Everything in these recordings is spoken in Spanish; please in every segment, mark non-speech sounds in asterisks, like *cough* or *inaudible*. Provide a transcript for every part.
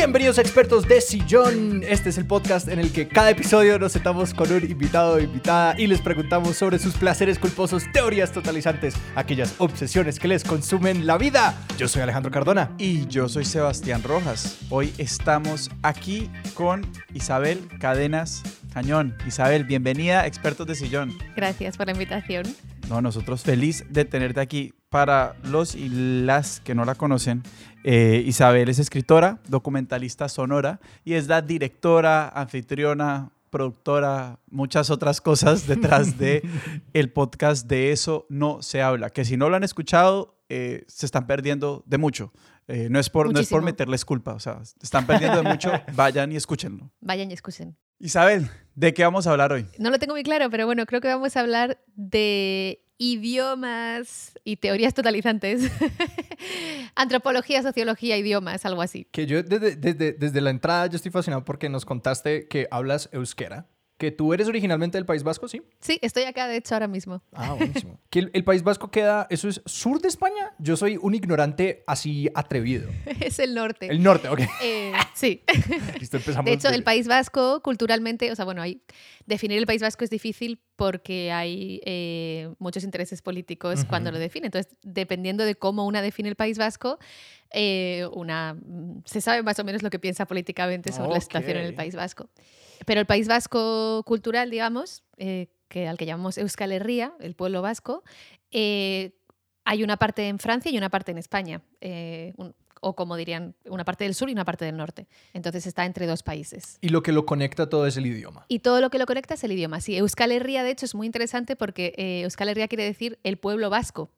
Bienvenidos a Expertos de Sillón. Este es el podcast en el que cada episodio nos sentamos con un invitado o invitada y les preguntamos sobre sus placeres culposos, teorías totalizantes, aquellas obsesiones que les consumen la vida. Yo soy Alejandro Cardona. Y yo soy Sebastián Rojas. Hoy estamos aquí con Isabel Cadenas Cañón. Isabel, bienvenida a Expertos de Sillón. Gracias por la invitación. No, nosotros feliz de tenerte aquí. Para los y las que no la conocen, eh, Isabel es escritora, documentalista sonora y es la directora, anfitriona, productora, muchas otras cosas *laughs* detrás de el podcast de Eso No Se Habla, que si no lo han escuchado, eh, se están perdiendo de mucho. Eh, no, es por, no es por meterles culpa, o sea, se están perdiendo de mucho, *laughs* vayan y escúchenlo. Vayan y escuchen. Isabel, ¿de qué vamos a hablar hoy? No lo tengo muy claro, pero bueno, creo que vamos a hablar de idiomas y teorías totalizantes. *laughs* Antropología, sociología, idiomas, algo así. Que yo desde, desde, desde, la entrada yo estoy fascinado porque nos contaste que hablas euskera. Que tú eres originalmente del País Vasco, ¿sí? Sí, estoy acá, de hecho, ahora mismo. Ah, *laughs* buenísimo. que el, País Vasco queda, ¿eso es sur de España? Yo soy un ignorante así atrevido. *laughs* es el norte. El norte, ok. Eh, sí. *laughs* de hecho, el País Vasco, culturalmente, o sea, bueno, hay, definir el País Vasco es difícil porque hay eh, muchos intereses políticos cuando lo define. Entonces, dependiendo de cómo una define el País Vasco, eh, una, mm, se sabe más o menos lo que piensa políticamente sobre la situación en el País Vasco. Pero el País Vasco cultural, digamos, eh, que al que llamamos Euskal Herria, el pueblo vasco, eh, hay una parte en Francia y una parte en España. Eh, o como dirían, una parte del sur y una parte del norte. Entonces está entre dos países. Y lo que lo conecta todo es el idioma. Y todo lo que lo conecta es el idioma. Sí, Euskal Herria, de hecho, es muy interesante porque Euskal Herria quiere decir el pueblo vasco.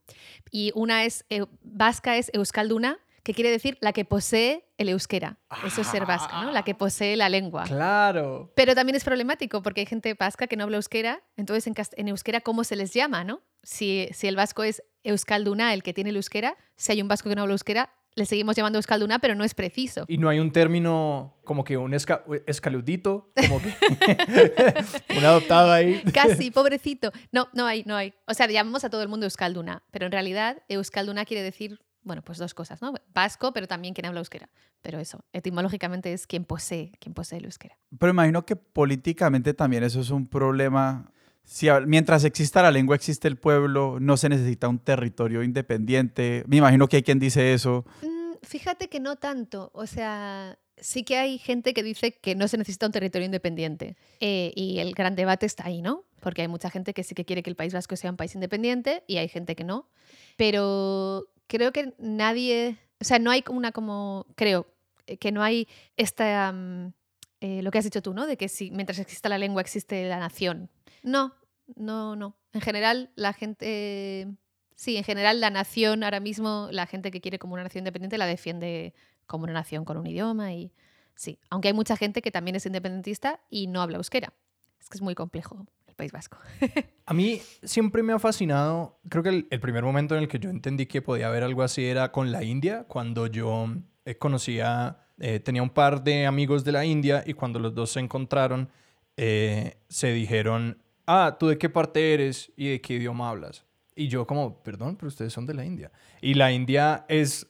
Y una es, vasca es Euskalduna, que quiere decir la que posee el euskera. Eso es ser vasca, ¿no? La que posee la lengua. Claro. Pero también es problemático porque hay gente vasca que no habla euskera, entonces en, en euskera, ¿cómo se les llama, no? Si, si el vasco es euskalduna, el que tiene el euskera, si hay un vasco que no habla euskera, le seguimos llamando euskalduna, pero no es preciso. Y no hay un término como que un escaludito, como que *laughs* un adoptado ahí. Casi, pobrecito. No, no hay, no hay. O sea, llamamos a todo el mundo euskalduna, pero en realidad euskalduna quiere decir bueno, pues dos cosas, ¿no? Vasco, pero también quien habla euskera. Pero eso, etimológicamente es quien posee, quien posee el euskera. Pero imagino que políticamente también eso es un problema. Si, mientras exista la lengua, existe el pueblo, no se necesita un territorio independiente. Me imagino que hay quien dice eso. Mm, fíjate que no tanto. O sea, sí que hay gente que dice que no se necesita un territorio independiente. Eh, y el gran debate está ahí, ¿no? Porque hay mucha gente que sí que quiere que el País Vasco sea un país independiente y hay gente que no. Pero creo que nadie, o sea, no hay una como, creo, eh, que no hay esta, mm, eh, lo que has dicho tú, ¿no? De que si mientras exista la lengua existe la nación. No, no, no. En general, la gente, sí, en general la nación ahora mismo, la gente que quiere como una nación independiente la defiende como una nación con un idioma y sí, aunque hay mucha gente que también es independentista y no habla euskera. Es que es muy complejo. País Vasco. *laughs* a mí siempre me ha fascinado, creo que el, primer momento en el que yo entendí que podía haber algo así era con la India, cuando yo eh, conocía, eh, tenía un par de amigos de la India y cuando los dos se encontraron, eh, se dijeron, ah, ¿tú de qué parte eres y de qué idioma hablas? Y yo como, perdón, pero ustedes son de la India. Y la India es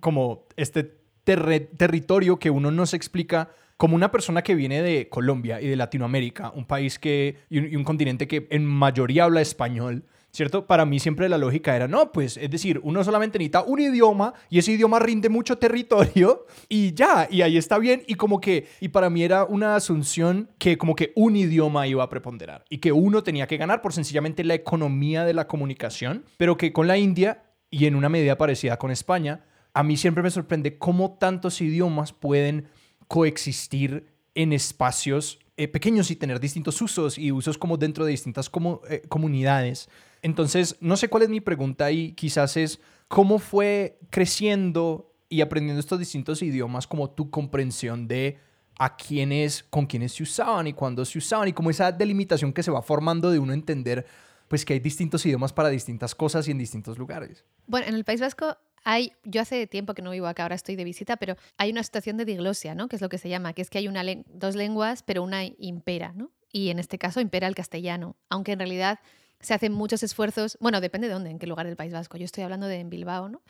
como este territorio que uno no se explica como una persona que viene de Colombia y de Latinoamérica, un país que, y un, continente que en mayoría habla español, ¿cierto? Para mí siempre la lógica era, no, pues, es decir, uno solamente necesita un idioma y ese idioma rinde mucho territorio *laughs* y ya, y ahí está bien. Y como que, y para mí era una asunción que como que un idioma iba a preponderar y que uno tenía que ganar por sencillamente la economía de la comunicación, pero que con la India y en una medida parecida con España, a mí siempre me sorprende cómo tantos idiomas pueden coexistir en espacios eh, pequeños y tener distintos usos y usos como dentro de distintas como, eh, comunidades. Entonces, no sé cuál es mi pregunta ahí, quizás es cómo fue creciendo y aprendiendo estos distintos idiomas como tu comprensión de a quiénes, con quiénes se usaban y cuándo se usaban y como esa delimitación que se va formando de uno entender pues que hay distintos idiomas para distintas cosas y en distintos lugares. Bueno, en el País Vasco hay, yo hace tiempo que no vivo acá, ahora estoy de visita, pero hay una situación de diglosia, ¿no? Que es lo que se llama, que es que hay una dos lenguas, pero una impera, ¿no? Y en este caso impera el castellano, aunque en realidad se hacen muchos esfuerzos, bueno, depende de dónde, en qué lugar del País Vasco. Yo estoy hablando de en Bilbao, ¿no?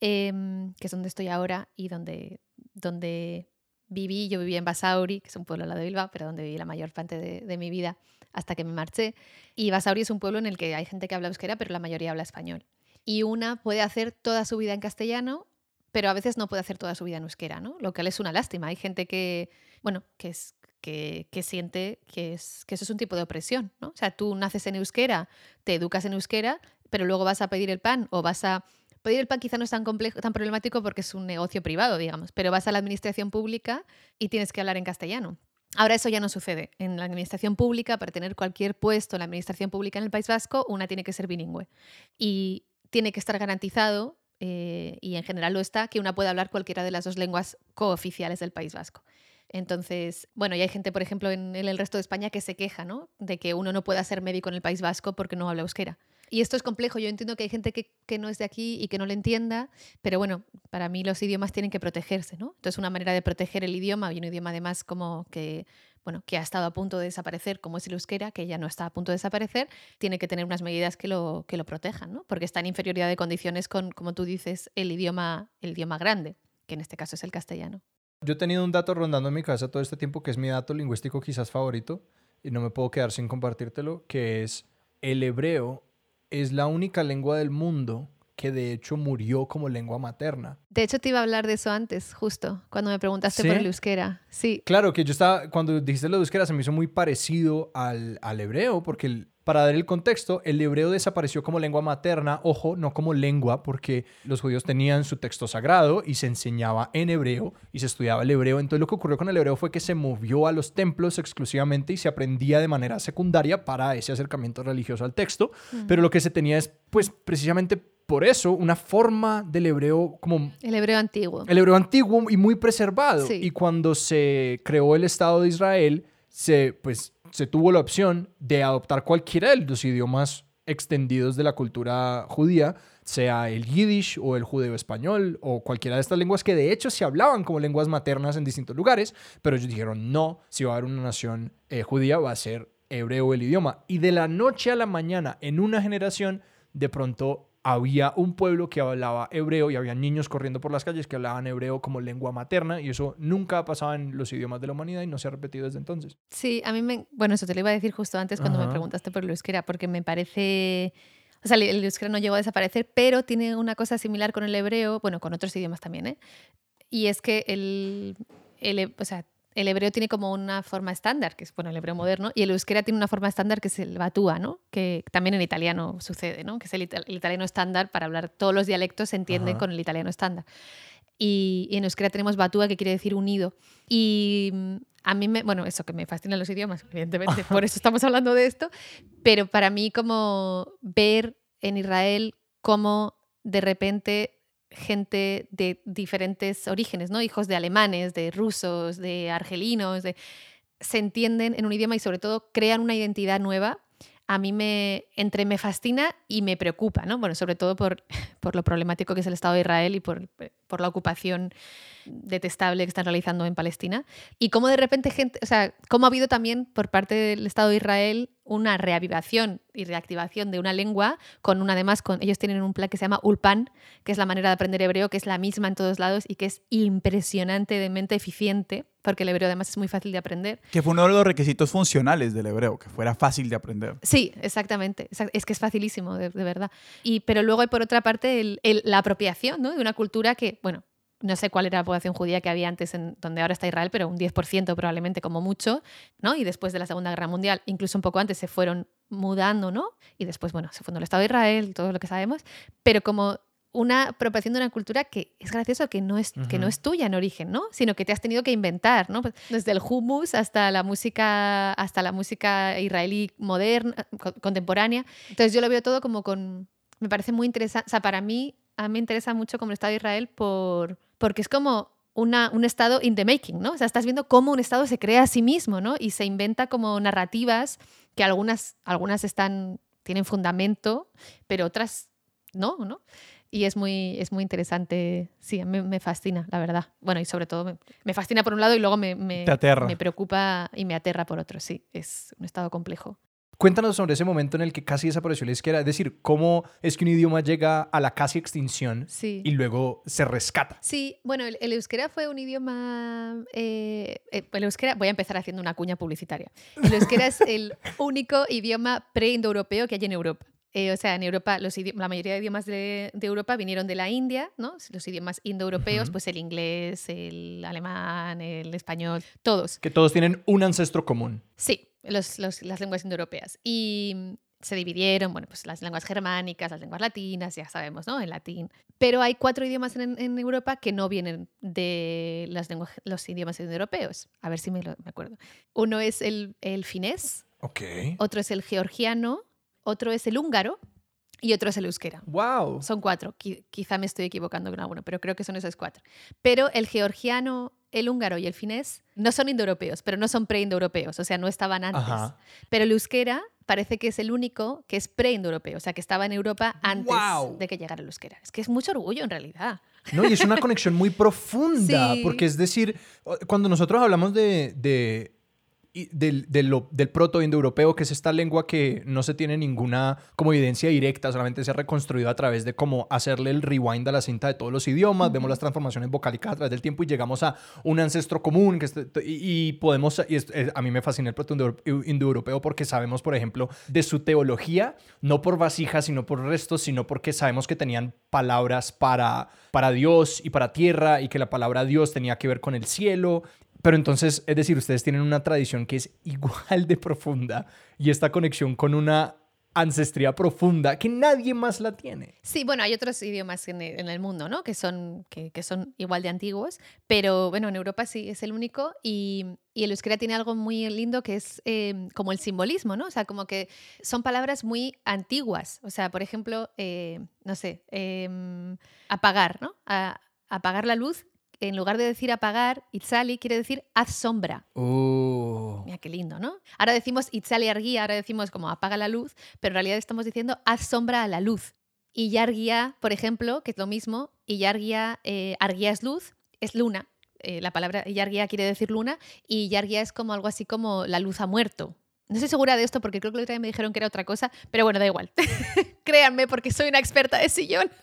Em, que es donde estoy ahora y donde, donde viví, yo vivía en Basauri, que es un pueblo al lado de Bilbao, pero donde viví la mayor parte de, de mi vida hasta que me marché. Y Basauri es un pueblo en el que hay gente que habla euskera, pero la mayoría habla español. Y una puede hacer toda su vida en castellano, pero a veces no puede hacer toda su vida en euskera, ¿no? Lo cual es una lástima. Hay gente que, bueno, que, es, que, siente que eso es un tipo de opresión, ¿no? O sea, tú naces en euskera, te educas en euskera, pero luego vas a pedir el pan o vas a... Pedir el pan quizá no es tan, complejo, tan problemático porque es un negocio privado, digamos, pero vas a la administración pública y tienes que hablar en castellano. Ahora eso ya no sucede. En la administración pública, para tener cualquier puesto en la administración pública en el País Vasco, una tiene que ser bilingüe. Y tiene que estar garantizado, eh, y en general lo está, que una pueda hablar cualquiera de las dos lenguas cooficiales del País Vasco. Entonces, bueno, y hay gente, por ejemplo, en, el resto de España que se queja, ¿no? De que uno no pueda ser médico en el País Vasco porque no habla euskera. Y esto es complejo, yo entiendo que hay gente que, que, no es de aquí y que no lo entienda, pero bueno, para mí los idiomas tienen que protegerse, ¿no? Entonces una manera de proteger el idioma, y un idioma además como que, bueno, que ha estado a punto de desaparecer, como es el euskera, que ya no está a punto de desaparecer, tiene que tener unas medidas que lo, que lo protejan, ¿no? Porque está en inferioridad de condiciones con, como tú dices, el idioma, el idioma grande, que en este caso es el castellano. Yo he tenido un dato rondando en mi cabeza todo este tiempo que es mi dato lingüístico quizás favorito, y no me puedo quedar sin compartírtelo, que es el hebreo es la única lengua del mundo que de hecho murió como lengua materna. De hecho, te iba a hablar de eso antes, justo, cuando me preguntaste ¿Sí? por el euskera. Sí. Claro, que yo estaba, cuando dijiste lo de euskera, se me hizo muy parecido al, al hebreo, porque el, para dar el contexto, el hebreo desapareció como lengua materna, ojo, no como lengua, porque los judíos tenían su texto sagrado y se enseñaba en hebreo y se estudiaba el hebreo. Entonces lo que ocurrió con el hebreo fue que se movió a los templos exclusivamente y se aprendía de manera secundaria para ese acercamiento religioso al texto. Mm. Pero lo que se tenía es, pues, precisamente por eso una forma del hebreo como... El hebreo antiguo. El hebreo antiguo y muy preservado. Sí. Y cuando se creó el Estado de Israel, se, pues, se tuvo la opción de adoptar cualquiera de los idiomas extendidos de la cultura judía, sea el yiddish o el judeo español o cualquiera de estas lenguas que de hecho se hablaban como lenguas maternas en distintos lugares, pero ellos dijeron no, si va a haber una nación eh, judía va a ser hebreo el idioma. Y de la noche a la mañana, en una generación, de pronto había un pueblo que hablaba hebreo y había niños corriendo por las calles que hablaban hebreo como lengua materna y eso nunca ha pasado en los idiomas de la humanidad y no se ha repetido desde entonces. Sí, a mí me... Bueno, eso te lo iba a decir justo antes cuando Ajá. me preguntaste por el euskera, porque me parece... O sea, el euskera no llegó a desaparecer, pero tiene una cosa similar con el hebreo, bueno, con otros idiomas también, ¿eh? Y es que el, el o sea, el hebreo tiene como una forma estándar, que es bueno, el hebreo moderno, y el euskera tiene una forma estándar que es el batúa, ¿no? que también en italiano sucede, ¿no? que es el, it el italiano estándar para hablar, todos los dialectos se entienden Ajá. con el italiano estándar. Y, y, en euskera tenemos batúa, que quiere decir unido. Y mm, a mí, me, bueno, eso que me fascinan los idiomas, evidentemente, por eso estamos hablando de esto, pero para mí como ver en Israel cómo de repente gente de diferentes orígenes, ¿no? Hijos de alemanes, de rusos, de argelinos, de... se entienden en un idioma y sobre todo crean una identidad nueva. A mí me entre me fascina y me preocupa, ¿no? Bueno, sobre todo por, *laughs* por lo problemático que es el Estado de Israel y por, por la ocupación detestable que están realizando en Palestina. Y cómo de repente gente, o sea, cómo ha habido también por parte del Estado de Israel una reavivación y reactivación de una lengua con una además con ellos tienen un plan que se llama Ulpan, que es la manera de aprender hebreo que es la misma en todos lados y que es impresionantemente eficiente, porque el hebreo además es muy fácil de aprender. Que fue uno de los requisitos funcionales del hebreo, que fuera fácil de aprender. Sí, exactamente. Es que es facilísimo, de, de verdad. Y, pero luego hay por otra parte el, el, la apropiación ¿no? de una cultura que, bueno, no sé cuál era la población judía que había antes en donde ahora está Israel, pero un 10% probablemente como mucho, ¿no? Y después de la Segunda Guerra Mundial, incluso un poco antes, se fueron mudando, ¿no? Y después, bueno, se fundó el Estado de Israel, todo lo que sabemos, pero como una apropiación de una cultura que es gracioso que no es, uh -huh. que no es tuya en origen, ¿no? Sino que te has tenido que inventar, ¿no? Pues desde el hummus hasta la música, hasta la música israelí moderna, contemporánea. Entonces yo lo veo todo como con... Me parece muy interesante, o sea, para mí, a mí me interesa mucho como el Estado de Israel por porque es como una, un estado in the making, ¿no? O sea, estás viendo cómo un estado se crea a sí mismo, ¿no? Y se inventa como narrativas que algunas, algunas están, tienen fundamento, pero otras no, ¿no? Y es muy, es muy interesante, sí, mí me fascina, la verdad. Bueno, y sobre todo me, me fascina por un lado y luego me, me, me preocupa y me aterra por otro, sí, es un estado complejo. Cuéntanos sobre ese momento en el que casi desapareció el euskera, es decir, cómo es que un idioma llega a la casi extinción Sí. y luego se rescata. Sí, bueno, el, el euskera fue un idioma. eh, eh, el euskera, voy a empezar haciendo una cuña publicitaria. El euskera es el *laughs* único idioma pre-indoeuropeo que hay en Europa. Eh, o sea, en Europa, los la mayoría de idiomas de, de Europa vinieron de la India, ¿no? Los idiomas indoeuropeos, Ujú. pues el inglés, el alemán, el español, todos. Que todos tienen un ancestro común. Sí, los- los- las lenguas indoeuropeas. Y mm, se dividieron, bueno, pues las lenguas germánicas, las lenguas latinas, ya sabemos, ¿no? El latín. Pero hay cuatro idiomas en, en Europa que no vienen de las lenguas, los idiomas indoeuropeos. A ver si me, lo, me acuerdo. Uno es el, el finés, Ok. otro es el georgiano, otro es el húngaro y otro es el euskera. ¡Wow! Son cuatro. Qui- quizá me estoy equivocando con alguno, pero creo que son esos cuatro. Pero el georgiano, el húngaro y el finés no son indoeuropeos, pero no son pre-indoeuropeos, o sea, no estaban antes. Ajá. Pero el euskera parece que es el único que es pre-indoeuropeo, o sea, que estaba en Europa antes de que llegara el euskera. Es que es mucho orgullo en realidad. No, y es una conexión muy *laughs* profunda, Sí. porque es decir, cuando nosotros hablamos de, de- del, del, proto-indoeuropeo, que es esta lengua que no se tiene ninguna como evidencia directa, solamente se ha reconstruido a través de cómo hacerle el rewind a la cinta de todos los idiomas, vemos las transformaciones vocálicas a través del tiempo y llegamos a un ancestro común que este- y, y podemos, y es- a mí me fascina el proto-indoeuropeo porque sabemos, por ejemplo, de su teología, no por vasijas, sino por restos, sino porque sabemos que tenían palabras para, para Dios y para tierra y que la palabra Dios tenía que ver con el cielo pero entonces, es decir, ustedes tienen una tradición que es igual de profunda y esta conexión con una ancestría profunda que nadie más la tiene. Sí, bueno, hay otros idiomas en el, mundo, ¿no? Que son, que, son igual de antiguos, pero bueno, en Europa sí es el único y, y el euskera tiene algo muy lindo que es eh, como el simbolismo, ¿no? O sea, como que son palabras muy antiguas. O sea, por ejemplo, eh, no sé, em, apagar, ¿no? Apagar la luz, en lugar de decir apagar, itzali quiere decir haz sombra. Mira qué lindo, ¿no? Ahora decimos itzali argia, ahora decimos como apaga la luz, pero en realidad estamos diciendo haz sombra a la luz. Y yargia, por ejemplo, que es lo mismo, y yargia, eh, argia es luz, es luna. Eh, la palabra yargia quiere decir luna, y yargia es como algo así como la luz ha muerto. No estoy segura de esto porque creo que otro día me dijeron que era otra cosa, pero bueno, da igual. *laughs* Créanme porque soy una experta de sillón. *laughs*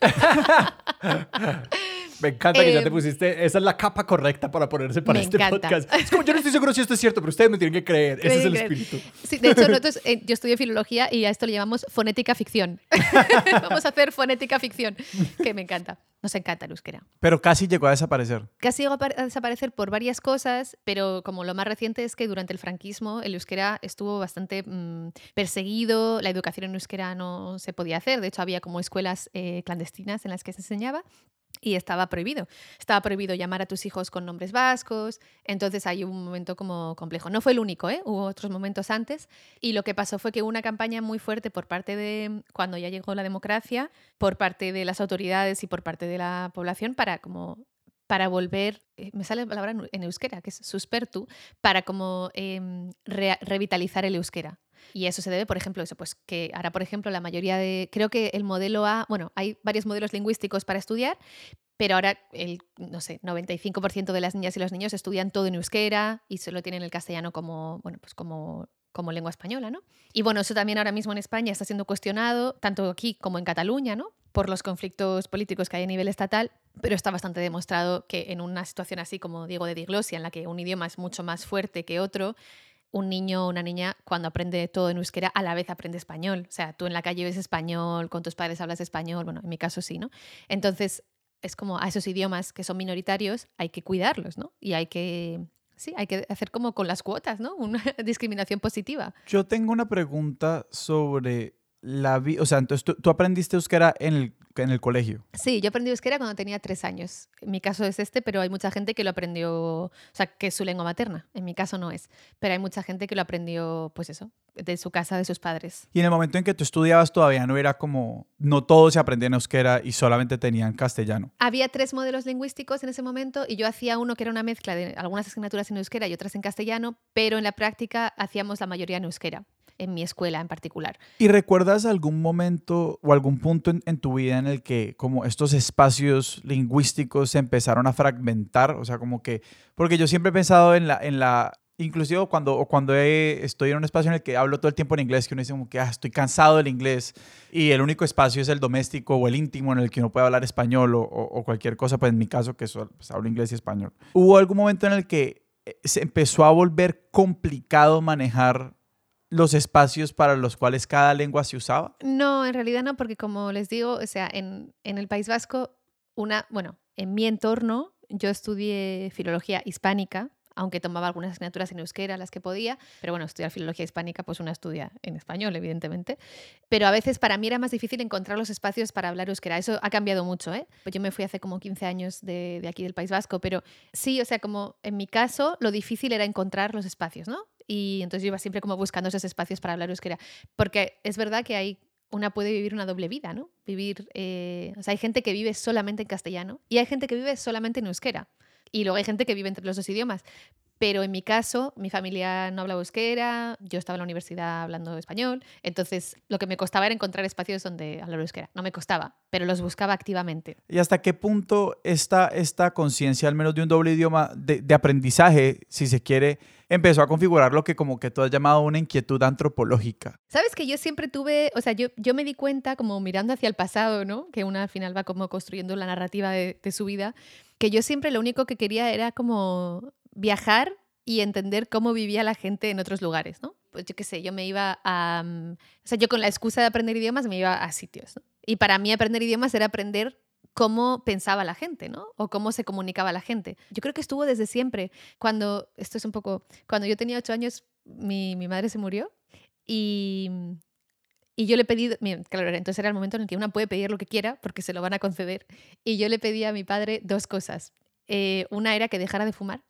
Me encanta que ya te Eh, pusiste, esa es la capa correcta para ponerse para este encanta. podcast. Es como yo no estoy seguro si esto es cierto, pero ustedes me tienen que creer. Ese es el espíritu. Sí, de hecho, *laughs* nosotros, eh, yo estudio filología y a esto le llamamos fonética ficción. *laughs* Vamos a hacer fonética ficción, que me encanta. Nos encanta el euskera. Pero casi llegó a desaparecer. Casi llegó a desaparecer por varias cosas, pero como lo más reciente es que durante el franquismo el euskera estuvo bastante mm, perseguido, la educación en euskera no se podía hacer, de hecho había como escuelas eh, clandestinas en las que se enseñaba y estaba prohibido. Estaba prohibido llamar a tus hijos con nombres vascos, entonces hay un momento como complejo. No fue el único, ¿eh? hubo otros momentos antes y lo que pasó fue que hubo una campaña muy fuerte por parte de, cuando ya llegó la democracia, por parte de las autoridades y por parte de la población para como para volver, eh, me sale la palabra en- euskera, que es suspertu, para como em, re- revitalizar el euskera. Y eso se debe, por ejemplo, eso, pues que ahora, por ejemplo, la mayoría de, creo que el modelo A, bueno, hay varios modelos lingüísticos para estudiar, pero ahora el, no sé, 95% de las niñas y los niños estudian todo en euskera y solo tienen el castellano como, bueno, pues como como lengua española, ¿no? Y bueno, eso también ahora mismo en España está siendo cuestionado, tanto aquí como en Cataluña, ¿no? Por los conflictos políticos que hay a nivel estatal, pero está bastante demostrado que en una situación así como digo de diglosia, en la que un idioma es mucho más fuerte que otro, un niño o una niña cuando aprende todo en euskera a la vez aprende español. O sea, tú en la calle ves español, con tus padres hablas español, bueno, en mi caso sí, ¿no? Entonces, es como a esos idiomas que son minoritarios hay que cuidarlos, ¿no? Y hay que, sí, hay que hacer como con las cuotas, ¿no? Una *laughs* discriminación positiva. Yo tengo una pregunta sobre la vida. O sea, entonces tú, tú aprendiste euskera en el, en el colegio. Sí, yo aprendí euskera cuando tenía tres años. En mi caso es este, pero hay mucha gente que lo aprendió, o sea, que es su lengua materna. En mi caso no es, pero hay mucha gente que lo aprendió, pues eso, de su casa, de sus padres. Y en el momento en que tú estudiabas todavía no era como, no todos se aprendían euskera y solamente tenían castellano. Había tres modelos lingüísticos en ese momento y yo hacía uno que era una mezcla de algunas asignaturas en euskera y otras en castellano, pero en la práctica hacíamos la mayoría en euskera, en mi escuela en particular. ¿Y recuerdas algún momento o algún punto en, en tu vida en el que como estos espacios lingüísticos se empezaron a fragmentar? O sea, como que, porque yo siempre he pensado en la, en la inclusive cuando, cuando he- estoy en un espacio en el que hablo todo el tiempo en inglés, que uno dice como que "Ah, estoy cansado del inglés y el único espacio es el doméstico o el íntimo en el que uno puede hablar español o, o- o cualquier cosa, pues en mi caso que so- pues, hablo inglés y español. ¿Hubo algún momento en el que eh, se empezó a volver complicado manejar los espacios para los cuales cada lengua se usaba? No, en realidad no, porque como les digo, o sea, en, en el País Vasco, una, bueno, en mi entorno, yo estudié filología hispánica, aunque tomaba algunas asignaturas en euskera, las que podía, pero bueno, estudiar filología hispánica, pues una estudia en español, evidentemente. Pero a veces para mí era más difícil encontrar los espacios para hablar euskera. Eso ha cambiado mucho, ¿eh? Pues yo me fui hace como 15 años de, de aquí del País Vasco, pero sí, o sea, como en mi caso, lo difícil era encontrar los espacios, ¿no? Y entonces yo iba siempre como buscando esos espacios para hablar euskera. Porque es verdad que hay una puede vivir una doble vida, ¿no? Vivir, eh, o sea, hay gente que vive solamente en castellano y hay gente que vive solamente en euskera. Y luego hay gente que vive entre los dos idiomas. Pero en mi caso, mi familia no hablaba euskera, yo estaba en la universidad hablando español, entonces lo que me costaba era encontrar espacios donde hablar euskera. No me costaba, pero los buscaba activamente. ¿Y hasta qué punto esta, esta conciencia, al menos de un doble idioma de, de aprendizaje, si se quiere, empezó a configurar lo que como que tú has llamado una inquietud antropológica? Sabes que yo siempre tuve, o sea, yo, yo me di cuenta como mirando hacia el pasado, ¿no? Que una al final va como construyendo la narrativa de, de su vida, que yo siempre lo único que quería era como viajar y entender cómo vivía la gente en otros lugares, ¿no? Pues yo qué sé, yo me iba a... mm, O sea, yo con la excusa de aprender idiomas me iba a sitios, ¿no? Y para mí aprender idiomas era aprender cómo pensaba la gente, ¿no? O cómo se comunicaba la gente. Yo creo que estuvo desde siempre. Cuando, esto es un poco, cuando yo tenía ocho años, mi, mi madre se murió y, y yo le pedí, claro, entonces era el momento en el que una puede pedir lo que quiera porque se lo van a conceder. Y yo le pedí a mi padre dos cosas. Eh, una era que dejara de fumar,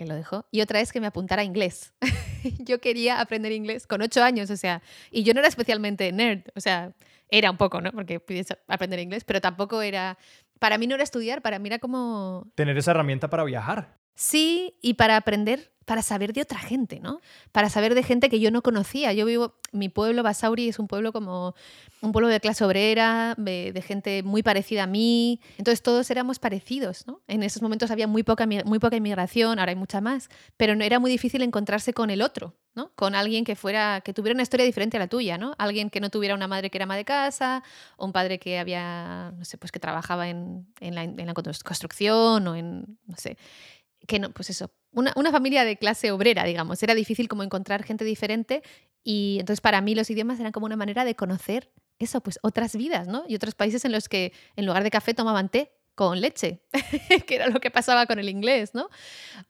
que lo dejó, y otra es que me apuntara a inglés. *laughs* yo quería aprender inglés con ocho años, o sea, y yo no era especialmente nerd, o sea, era un poco, ¿no? Porque pides aprender inglés, pero tampoco era, para mí no era estudiar, para mí era como Tener esa herramienta para viajar. Sí, y para aprender, para saber de otra gente, ¿no? Para saber de gente que yo no conocía. Yo vivo, mi pueblo, Basauri, es un pueblo como un pueblo de clase obrera, de, gente muy parecida a mí. Entonces todos éramos parecidos, ¿no? En esos momentos había muy poca, muy poca inmigración, ahora hay mucha más, pero no era muy difícil encontrarse con el otro, ¿no? Con alguien que fuera, que tuviera una historia diferente a la tuya, ¿no? Alguien que no tuviera una madre que era ama de casa, o un padre que había, no sé, pues que trabajaba en, en la, en la construcción o en, no sé, que no, pues eso, una, una familia de clase obrera, digamos. Era difícil como encontrar gente diferente y entonces para mí los idiomas eran como una manera de conocer eso, pues otras vidas, ¿no? Y otros países en los que en lugar de café tomaban té con leche, *laughs* que era lo que pasaba con el inglés, ¿no?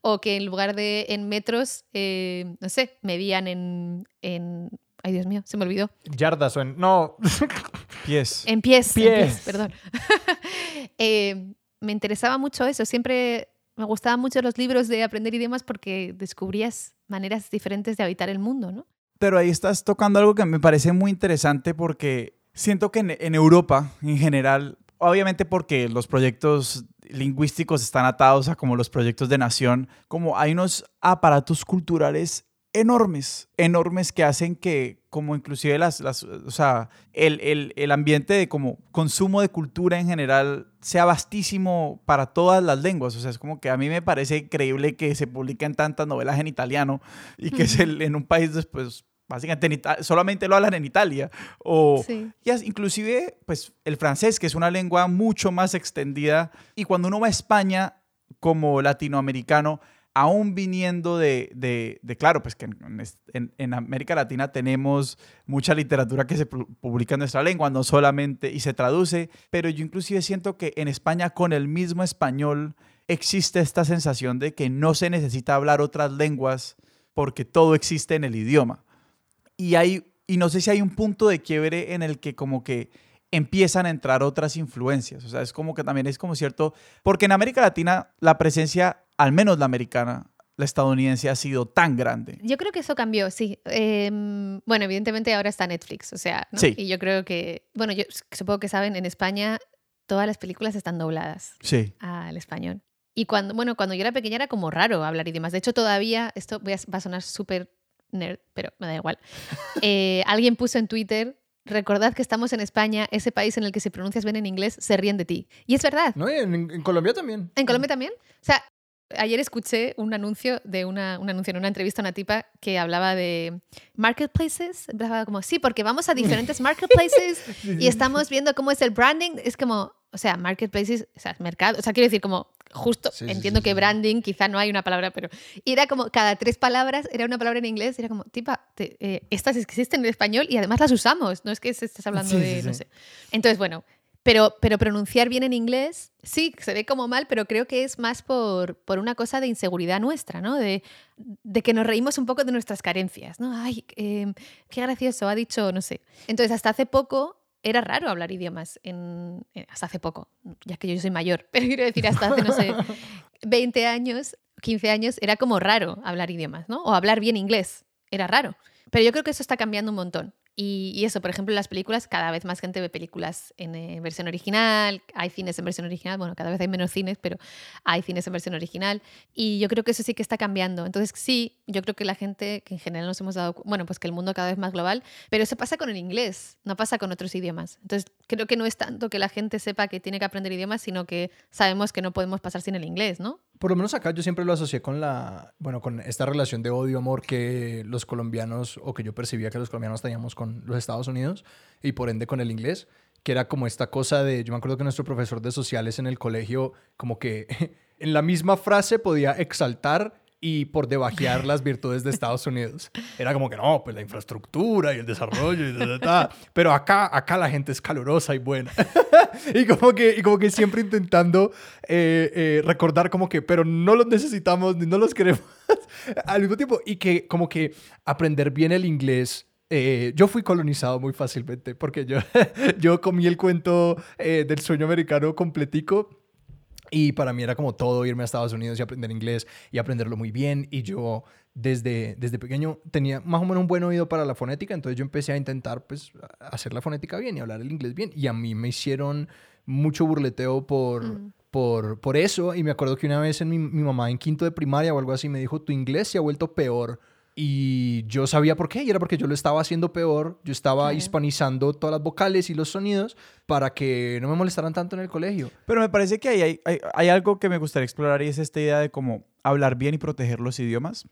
O que en lugar de en metros, eh, no sé, medían en, en... Ay, Dios mío, se me olvidó. Yardas o en... No. *laughs* Pies. En pies, en Pies. pies, perdón. *laughs* Eh, me interesaba mucho eso. Siempre me gustaban mucho los libros de aprender idiomas porque descubrías maneras diferentes de habitar el mundo, ¿no? Pero ahí estás tocando algo que me parece muy interesante porque siento que en, Europa, en general, obviamente porque los proyectos lingüísticos están atados a como los proyectos de nación, como hay unos aparatos culturales enormes, enormes que hacen que como inclusive las, las o sea, el, el, el ambiente de como consumo de cultura en general sea vastísimo para todas las lenguas. O sea, es como que a mí me parece increíble que se publiquen tantas novelas en italiano y que se- en un país después, básicamente en Ita- solamente lo hablan en Italia. O, Sí. y as- inclusive, pues, el francés, que es una lengua mucho más extendida. Y cuando uno va a España como latinoamericano, aún viniendo de, de- de, claro, pues que en, en- América Latina tenemos mucha literatura que se pu- publica en nuestra lengua, no solamente, y se traduce, pero yo inclusive siento que en España con el mismo español existe esta sensación de que no se necesita hablar otras lenguas porque todo existe en el idioma. Y, hay, y no sé si hay un punto de quiebre en el que como que empiezan a entrar otras influencias. O sea, es como que también es como cierto, porque en América Latina la presencia, al menos la americana, la estadounidense, ha sido tan grande. Yo creo que eso cambió, sí. Em, bueno, evidentemente ahora está Netflix, o sea, ¿no? Sí. Y yo creo que, bueno, yo supongo que saben, en España todas las películas están dobladas Sí. al español. Y cuando, bueno, cuando yo era pequeña era como raro hablar idiomas. De hecho, todavía, esto voy a- va a sonar súper nerd, pero me da igual. *laughs* Eh, alguien puso en Twitter, recordad que estamos en España, ese país en el que si pronuncias bien en inglés, se ríen de ti. Y es verdad. No, y en, en Colombia también. ¿En Colombia también? O sea, ayer escuché un anuncio de una, un anuncio en una entrevista a una tipa que hablaba de marketplaces. Hablaba como, sí, porque vamos a diferentes *laughs* marketplaces y estamos viendo cómo es el branding. Es como, o sea, marketplaces, o sea, mercado. O sea, quiero decir, como, justo, Sí, entiendo sí, que branding, quizá no hay una palabra, pero. Y era como, cada tres palabras era una palabra en inglés. Era como, tipa, te- eh, estas existen en español y además las usamos. No es que estés hablando de, no sé. Entonces, bueno, pero, pero pronunciar bien en inglés, sí, se ve como mal, pero creo que es más por, por una cosa de inseguridad nuestra, ¿no? De, que nos reímos un poco de nuestras carencias, ¿no? Ay, eh, qué gracioso, ha dicho, no sé. Entonces, hasta hace poco era raro hablar idiomas, en- hasta hace poco, ya que yo soy mayor, pero *laughs* quiero decir, hasta hace, no sé, 20 años, 15 años, era como raro hablar idiomas, ¿no? O hablar bien inglés, era raro. Pero yo creo que eso está cambiando un montón. Y, eso, por ejemplo, las películas, cada vez más gente ve películas en eh, versión original, hay cines en versión original, bueno, cada vez hay menos cines, pero hay cines en versión original. Y yo creo que eso sí que está cambiando. Entonces, sí, yo creo que la gente, que en general nos hemos dado, bueno, pues que el mundo cada vez más global, pero eso pasa con el inglés, no pasa con otros idiomas. Entonces, creo que no es tanto que la gente sepa que tiene que aprender idiomas, sino que sabemos que no podemos pasar sin el inglés, ¿no? Por lo menos acá yo siempre lo asocié con la, bueno, con esta relación de odio-amor que los colombianos, o que yo percibía que los colombianos teníamos con los Estados Unidos y por ende con el inglés, que era como esta cosa de, yo me acuerdo que nuestro profesor de sociales en el colegio, como que *laughs* en la misma frase podía exaltar y por debajear las virtudes de Estados Unidos. Era como que no, pues la infraestructura y el desarrollo y ta, ta, ta. Pero acá, acá la gente es calurosa y buena. *laughs* y, como que, y como que siempre intentando eh, eh, recordar como que, pero no los necesitamos ni no los queremos *laughs* al mismo tiempo. Y que como que aprender bien el inglés. eh, yo fui colonizado muy fácilmente porque yo, *laughs* yo comí el cuento eh, del sueño americano completico y para mí era como todo irme a Estados Unidos y aprender inglés y aprenderlo muy bien. Y yo desde, desde pequeño tenía más o menos un buen oído para la fonética, entonces yo empecé a intentar pues hacer la fonética bien y hablar el inglés bien. Y a mí me hicieron mucho burleteo por, Mm. por, por eso. Y me acuerdo que una vez en mi, mi mamá en quinto de primaria o algo así me dijo, tu inglés se ha vuelto peor. Y yo sabía por qué, y era porque yo lo estaba haciendo peor. Yo estaba Claro. hispanizando todas las vocales y los sonidos para que no me molestaran tanto en el colegio. Pero me parece que ahí hay, hay, hay algo que me gustaría explorar y es esta idea de cómo hablar bien y proteger los idiomas.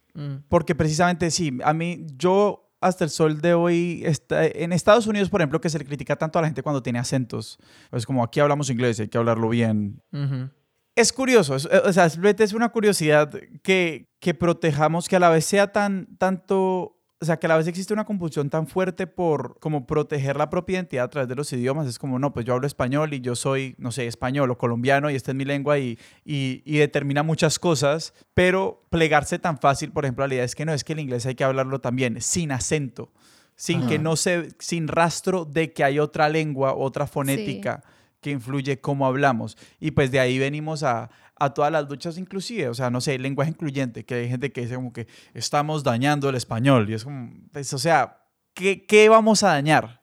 Porque precisamente sí, a mí, yo hasta el sol de hoy, está, en Estados Unidos, por ejemplo, que se le critica tanto a la gente cuando tiene acentos. Es como aquí hablamos inglés hay que hablarlo bien. Ujú. Es curioso, es- eh, o sea, es una curiosidad que, que protejamos, que a la vez sea tan, tanto, o sea, que a la vez existe una compulsión tan fuerte por como proteger la propia identidad a través de los idiomas. Es como, no, pues yo hablo español y yo soy, no sé, español o colombiano y esta es mi lengua y, y, y determina muchas cosas, pero plegarse tan fácil, por ejemplo, la idea es que no, es que el inglés hay que hablarlo también, sin acento. Sin que no se, sin rastro de que hay otra lengua, otra fonética que influye cómo hablamos. Y pues de ahí venimos a, a todas las luchas inclusive, o sea, no sé, lenguaje incluyente, que hay gente que dice como que estamos dañando el español. Y es como, pues, o sea, ¿qué, qué vamos a dañar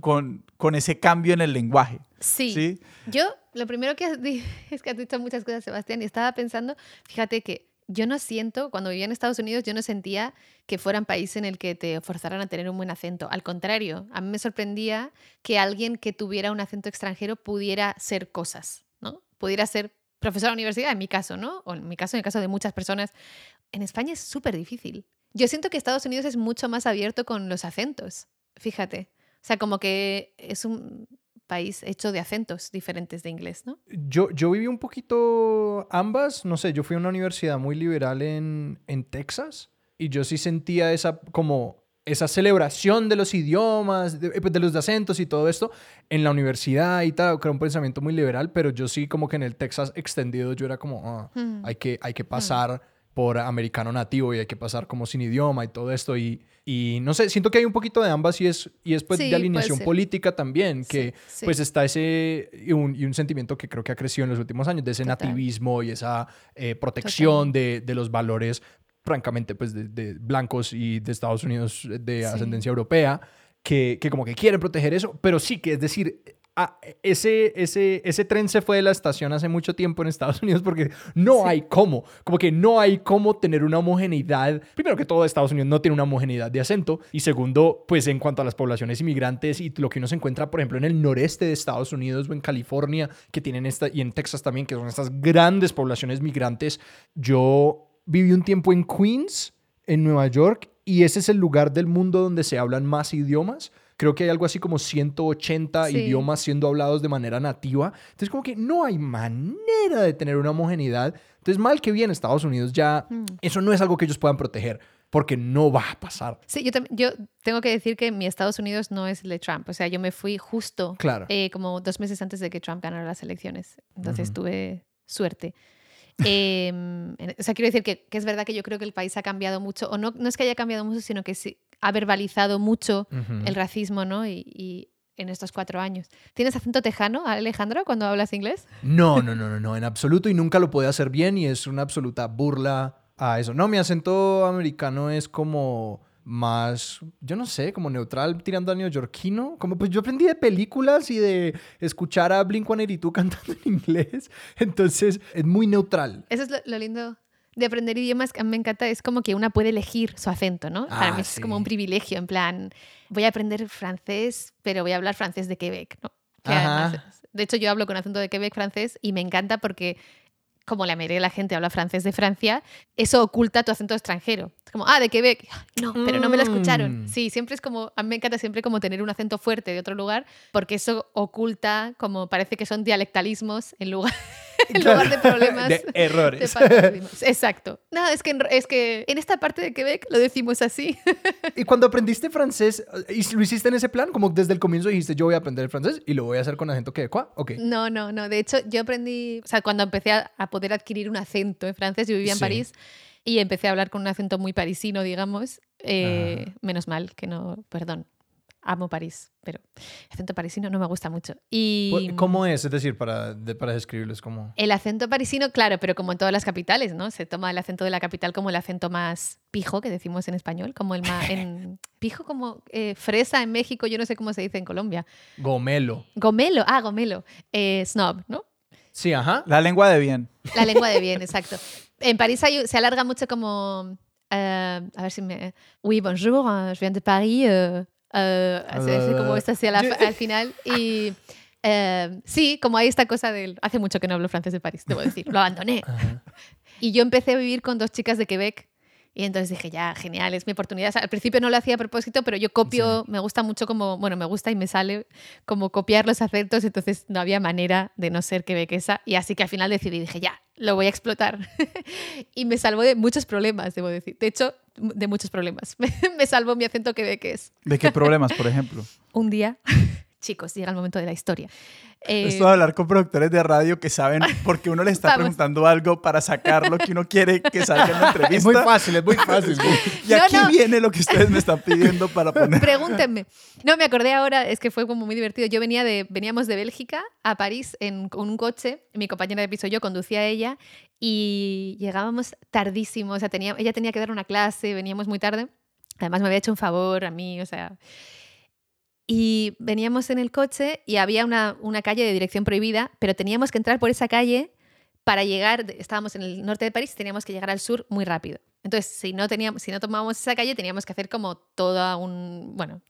con, con ese cambio en el lenguaje? Sí. ¿Sí? Yo, lo primero que has *laughs* di- es que has dicho muchas cosas, Sebastián, y estaba pensando, fíjate que yo no siento, cuando vivía en Estados Unidos, yo no sentía que fuera un país en el que te forzaran a tener un buen acento. Al contrario, a mí me sorprendía que alguien que tuviera un acento extranjero pudiera ser cosas, ¿no? Pudiera ser profesor de universidad, en mi caso, ¿no? O en mi caso, en el caso de muchas personas. En España es súper difícil. Yo siento que Estados Unidos es mucho más abierto con los acentos, fíjate. O sea, como que es un país hecho de acentos diferentes de inglés, ¿no? Yo, yo viví un poquito ambas, no sé, yo fui a una universidad muy liberal en, en Texas y yo sí sentía esa como esa celebración de los idiomas, de, eh, pues, de los acentos y todo esto en la universidad y tal, que era un pensamiento muy liberal, pero yo sí como que en el Texas extendido yo era como, ah, Mm. hay, que, hay que pasar por americano nativo y hay que pasar como sin idioma y todo esto y, y no sé, siento que hay un poquito de ambas y es, y es pues Sí, de alineación política también, que Sí, sí. pues está ese y un, y un sentimiento que creo que ha crecido en los últimos años, de ese Total. nativismo y esa eh, protección de, de los valores, francamente, pues de, de blancos y de Estados Unidos de Sí. ascendencia europea, que, que como que quieren proteger eso, pero sí que es decir, ah, ese, ese, ese tren se fue de la estación hace mucho tiempo en Estados *laughs* Unidos porque no hay cómo, como que no hay cómo tener una homogeneidad. Primero que todo, Estados Unidos no tiene una homogeneidad de acento y segundo, pues en cuanto a las poblaciones inmigrantes y lo que uno se encuentra, por ejemplo, en el noreste de Estados Unidos o en California, que tienen esta, y en Texas también, que son estas grandes poblaciones migrantes. Yo viví un tiempo en Queens, en Nueva York, y ese es el lugar del mundo donde se hablan más idiomas. Creo que hay algo así como 180 Sí. idiomas siendo hablados de manera nativa. Entonces, como que no hay manera de tener una homogeneidad. Entonces, mal que bien, Estados Unidos ya, Mm. eso no es algo que ellos puedan proteger, porque no va a pasar. Sí, yo, yo tengo que decir que mi Estados Unidos no es el de Trump. O sea, yo me fui justo Claro. eh, como dos meses antes de que Trump ganara las elecciones. Entonces Ujú. tuve suerte. *laughs* En- o sea, quiero decir que, que es verdad que yo creo que el país ha cambiado mucho, o no, no es que haya cambiado mucho, sino que sí, ha verbalizado mucho Ujú. el racismo, ¿no? Y, y en estos cuatro años. ¿Tienes acento tejano, Alejandro, cuando hablas inglés? No, no, no, *laughs* no, no, en absoluto y nunca lo puede hacer bien y es una absoluta burla a eso. No, mi acento americano es como más, yo no sé, como neutral tirando a neoyorquino. Como pues yo aprendí de películas y de escuchar a Blink-182 cantando en inglés. *laughs* Entonces es muy neutral. Eso es lo, lo lindo de aprender idiomas que a mí me encanta. Es como que una puede elegir su acento, ¿no? Para Ah, mí es como un sí. privilegio, en plan, voy a aprender francés, pero voy a hablar francés de Quebec, ¿no? Que además de hecho, yo hablo con acento de Quebec francés y me encanta porque como la mayoría de la gente habla francés de Francia, eso oculta tu acento extranjero. Es como, ah, de Quebec. No, pero no me lo escucharon. Mm. Sí, siempre es como, a mí me encanta siempre como tener un acento fuerte de otro lugar, porque eso oculta, como parece que son dialectalismos en lugar, *laughs* en lugar de problemas. De de errores. paternalismos. Exacto. No, es que, en, es que en esta parte de Quebec lo decimos así. *laughs* y cuando aprendiste francés, ¿y lo hiciste en ese plan? Como desde el comienzo dijiste, yo voy a aprender el francés y lo voy a hacer con acento quebecois. Ok. No, no, no. De hecho, yo aprendí, o sea, cuando empecé a, a poder adquirir un acento en francés, yo vivía en Sí. París y empecé a hablar con un acento muy parisino, digamos. Eh, menos mal que no, perdón, amo París, pero acento parisino no me gusta mucho. Y ¿Cómo es? Es decir, para, de- para describirles cómo... el acento parisino, claro, pero como en todas las capitales, ¿no? Se toma el acento de la capital como el acento más pijo, que decimos en español, como el más... En, *laughs* pijo como eh, fresa en México, yo no sé cómo se dice en Colombia. Gomelo. Gomelo, ah, gomelo. Eh, snob, ¿no? Sí, ajá. La lengua de bien. La lengua de bien, *laughs* exacto. En París hay- se alarga mucho como... eh, a ver si me... Oui, bonjour, je viens de Paris. euh, euh, se dice como esto hacia la- *laughs* al final. Y eh, sí, como hay esta cosa del... Hace mucho que no hablo francés de París, debo decir. Lo abandoné. Ajá. Y yo empecé a vivir con dos chicas de Quebec. Y entonces dije, ya, genial, es mi oportunidad. O sea, al principio no lo hacía a propósito, pero yo copio, me gusta mucho como, bueno, me gusta y me sale como copiar los acentos, entonces no había manera de no ser quebequesa. Y así que al final decidí, dije, ya, lo voy a explotar. *laughs* y me salvó de muchos problemas, debo decir. De hecho, de muchos problemas. *laughs* me salvó mi acento quebequés. ¿De qué problemas, por ejemplo? *laughs* Un día, chicos, llega el momento de la historia. Eh, Esto de hablar con productores de radio que saben *laughs* porque uno le está Vamos. preguntando algo para sacar lo que uno quiere que salga en la entrevista. *laughs* Es muy fácil, es muy fácil. *laughs* Y No, aquí no. viene lo que ustedes me están pidiendo para poner. Pregúntenme. No, me acordé ahora, es que fue como muy divertido. Yo venía de, veníamos de Bélgica a París en, con un coche, mi compañera de piso yo conducía a ella y llegábamos tardísimo, o sea, tenía, ella tenía que dar una clase, veníamos muy tarde. Además me había hecho un favor a mí, o sea... Y veníamos en el coche y había una, una calle de dirección prohibida, pero teníamos que entrar por esa calle para llegar, estábamos en el norte de París, teníamos que llegar al sur muy rápido. Entonces, si no, teníamos, si no tomábamos esa calle, teníamos que hacer como toda un... Bueno,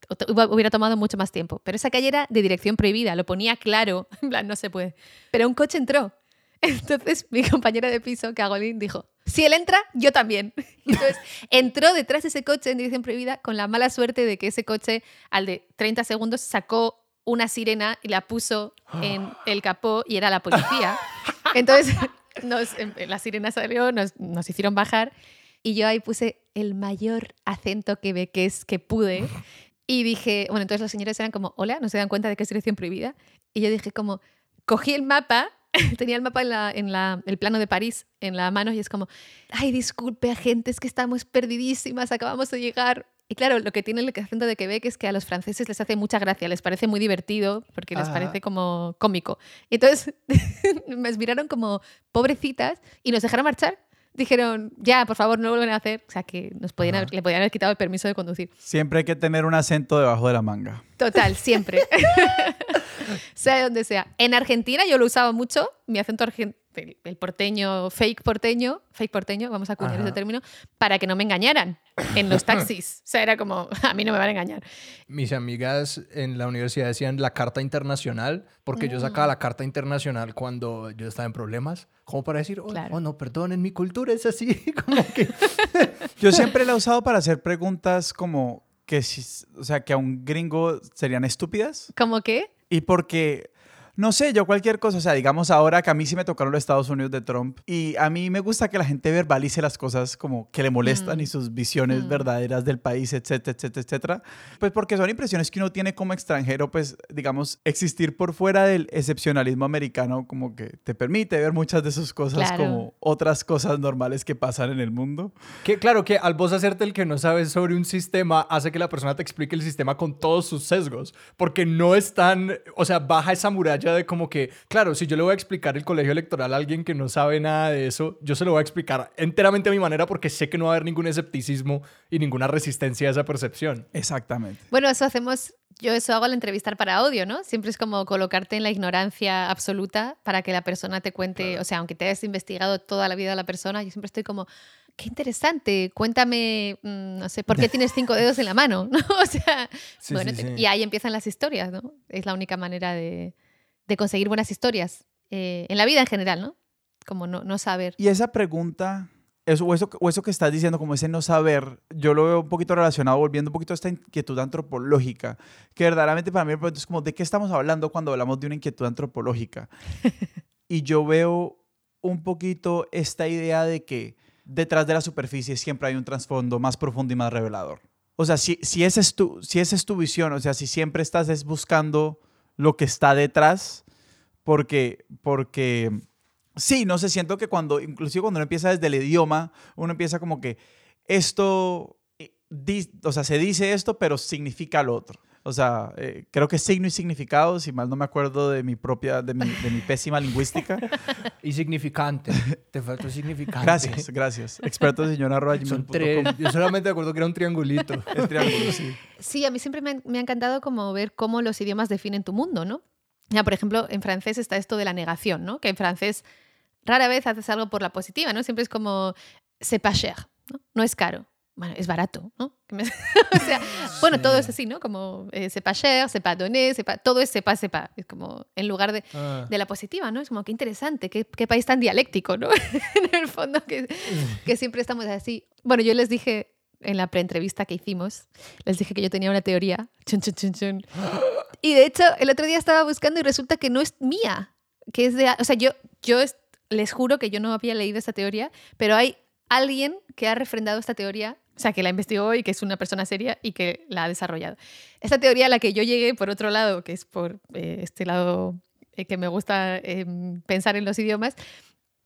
hubiera tomado mucho más tiempo. Pero esa calle era de dirección prohibida, lo ponía claro, *laughs* en plan, no se puede. Pero un coche entró. *laughs* Entonces, mi compañera de piso, Cagolín, dijo, si él entra, yo también. *laughs* Entonces, entró detrás de ese coche en dirección prohibida con la mala suerte de que ese coche, al de 30 segundos, sacó una sirena y la puso en el capó y era la policía. *laughs* Entonces, nos- em, la sirena salió, nos, nos hicieron bajar y yo ahí puse el mayor acento quebequés que pude. Y dije, bueno, entonces los señores eran como, hola, no se dan cuenta de que es dirección prohibida. Y yo dije como, cogí el mapa, *laughs* tenía el mapa en, la, en la, el plano de París en la mano y es como, ay, disculpe, agentes, que estamos perdidísimas, acabamos de llegar. Y claro, lo que tiene el acento de Quebec es que a los franceses les hace mucha gracia, les parece muy divertido porque les Ajá. parece como cómico. Y entonces *laughs* me miraron como pobrecitas y nos dejaron marchar. Dijeron, ya, por favor, no lo vuelven a hacer. O sea, que nos podían haber- le podían haber quitado el permiso de conducir. Siempre hay que tener un acento debajo de la manga. Total, siempre. *laughs* sea donde sea. En Argentina yo lo usaba mucho, mi acento argentino el, el, porteño, fake porteño, fake porteño, vamos a acuñar ese término, para que no me engañaran en los taxis. O sea, era como, *laughs* a mí no me van a engañar. Mis amigas en la universidad decían la carta internacional, porque yo sacaba Mm. la carta internacional cuando yo estaba en problemas, como para decir, oh, Claro. oh, no, perdonen, mi cultura es así, *laughs* como que... *laughs* Yo siempre la he usado para hacer preguntas como que, o sea, que a un gringo serían estúpidas. ¿Cómo qué? Y porque, no sé, yo cualquier cosa, o sea, digamos ahora que a mí sí me tocaron los Estados Unidos de Trump y a mí me gusta que la gente verbalice las cosas como que le molestan Mm. y sus visiones Mm. verdaderas del país, etcétera, etcétera, etcétera. Pues porque son impresiones que uno tiene como extranjero, pues digamos, existir por fuera del excepcionalismo americano como que te permite ver muchas de sus cosas Claro. como otras cosas normales que pasan en el mundo. Que claro que al vos hacerte el que no sabes sobre un sistema hace que la persona te explique el sistema con todos sus sesgos, porque no es tan, o sea, baja esa muralla de como que, claro, si yo le voy a explicar el colegio electoral a alguien que no sabe nada de eso, yo se lo voy a explicar enteramente a mi manera porque sé que no va a haber ningún escepticismo y ninguna resistencia a esa percepción. Exactamente. Bueno, eso hacemos, yo eso hago al entrevistar para audio, ¿no? Siempre es como colocarte en la ignorancia absoluta para que la persona te cuente, o sea, aunque te hayas investigado toda la vida de la persona, yo siempre estoy como, qué interesante, cuéntame, mm, no sé, ¿por qué tienes cinco dedos en la mano? *laughs* ¿no? *laughs* O sea, Sí, bueno, sí, sí. y ahí empiezan las historias, ¿no? Es la única manera de, de conseguir buenas historias, eh, en la vida en general, ¿no? Como no, no saber. Y esa pregunta, eso, o, eso, o eso que estás diciendo, como ese no saber, yo lo veo un poquito relacionado, volviendo un poquito a esta inquietud antropológica, que verdaderamente para mí es como, ¿de qué estamos hablando cuando hablamos de una inquietud antropológica? *laughs* y yo veo un poquito esta idea de que detrás de la superficie siempre hay un trasfondo más profundo y más revelador. O sea, si, si, esa es tu, si esa es tu visión, o sea, si siempre estás es buscando lo que está detrás, porque, porque Sí, no sé, siento que cuando, inclusive cuando uno empieza desde el idioma, uno empieza como que esto, eh, o sea, se dice esto, pero significa lo otro. O sea, eh, creo que signo y significado, si mal no me acuerdo de mi propia, de mi, de mi pésima lingüística. *laughs* Y significante. Te faltó significante. Gracias, gracias. Experto señor arroba Son gmail.com. tres. Yo solamente me acuerdo que era un triangulito. *laughs* El triángulo, sí. Sí, a mí siempre me, me ha encantado como ver cómo los idiomas definen tu mundo, ¿no? Ya, por ejemplo, en francés está esto de la negación, ¿no? Que en francés rara vez haces algo por la positiva, ¿no? Siempre es como c'est pas cher, ¿no? No es caro. Bueno, es barato, ¿no? *laughs* O sea, bueno, todo es así, ¿no? Como eh, c'est pas donné, c'est pas- todo es c'est pas. Es como en lugar de, Ah. de la positiva, ¿no? Es como qué interesante, qué, qué país tan dialéctico, ¿no? *laughs* en el fondo, que, que siempre estamos así. Bueno, yo les dije en la preentrevista que hicimos, les dije que yo tenía una teoría. Chun, chun, chun, chun. *gasps* Y de hecho, el otro día estaba buscando y resulta que no es mía, que es de... O sea, yo, yo es- les juro que yo no había leído esta teoría, pero hay alguien que ha refrendado esta teoría, o sea, que la investigó y que es una persona seria y que la ha desarrollado. Esta teoría a la que yo llegué por otro lado, que es por eh, este lado eh, que me gusta eh, pensar en los idiomas,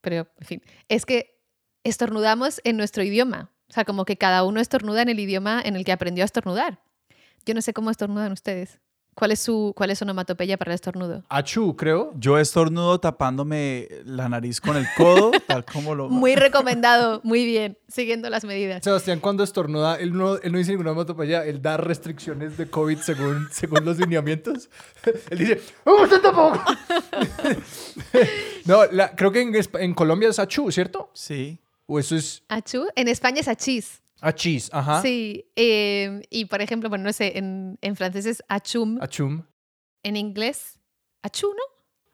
pero en fin, es que estornudamos en nuestro idioma. O sea, como que cada uno estornuda en el idioma en el que aprendió a estornudar. Yo no sé cómo estornudan ustedes. ¿Cuál es su, cuál es su onomatopeya para el estornudo? Achú, creo. Yo estornudo tapándome la nariz con el codo, *laughs* tal como lo... Muy recomendado, muy bien, siguiendo las medidas. Sebastián, cuando estornuda, él no, él no dice ninguna onomatopeya, él da restricciones de COVID según, según los lineamientos. *laughs* él dice, ¡Oh, se tapó! no, la- creo que en Colombia es achú, ¿cierto? Sí. O eso es Achú, en España es achís. Achís, ajá. Sí, eh, y por ejemplo, bueno, no sé, en, en francés es achum, Achum. en inglés, achú, ¿no?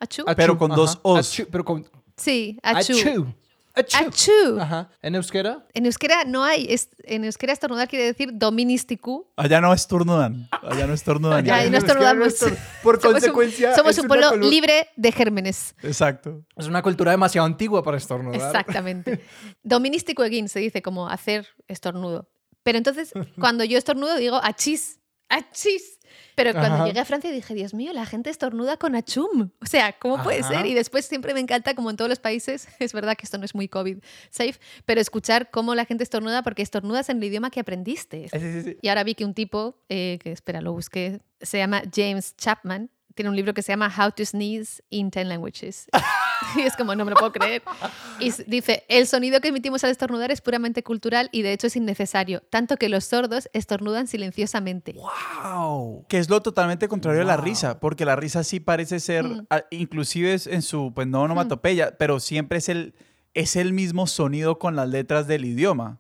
Achú, Pero con dos os. Achú, pero con Sí, achú. Achú. Achú. Ajá. ¿En euskera? En euskera no hay, es- en euskera estornudar quiere decir doministicu. Allá no estornudan. Allá no estornudan. Y no estornudamos. estor- Por Somos un- consecuencia, somos es un pueblo libre de gérmenes. Exacto. Es una cultura demasiado antigua para estornudar. Exactamente. Doministico egin se dice como hacer estornudo. Pero entonces, *laughs* cuando yo estornudo, digo achis, achis. Pero cuando Ajá. llegué a Francia dije, Dios mío, la gente estornuda con achum. O sea, ¿cómo puede ser? Y después siempre me encanta, como en todos los países, *laughs* es verdad que esto no es muy COVID safe, pero escuchar cómo la gente estornuda porque estornudas en el idioma que aprendiste. Sí, sí, sí. Y ahora vi que un tipo, eh, que espera, lo busqué, se llama James Chapman, tiene un libro que se llama How to Sneeze in 10 Languages. *laughs* y es como, no me lo puedo creer. Y dice, el sonido que emitimos al estornudar es puramente cultural y de hecho es innecesario, tanto que los sordos estornudan silenciosamente. ¡Wow! Que es lo totalmente contrario a la Wow. risa, porque la risa sí parece ser, Mm. a- inclusive es en su, pues no onomatopeya, pero siempre es el, es el mismo sonido con las letras del idioma.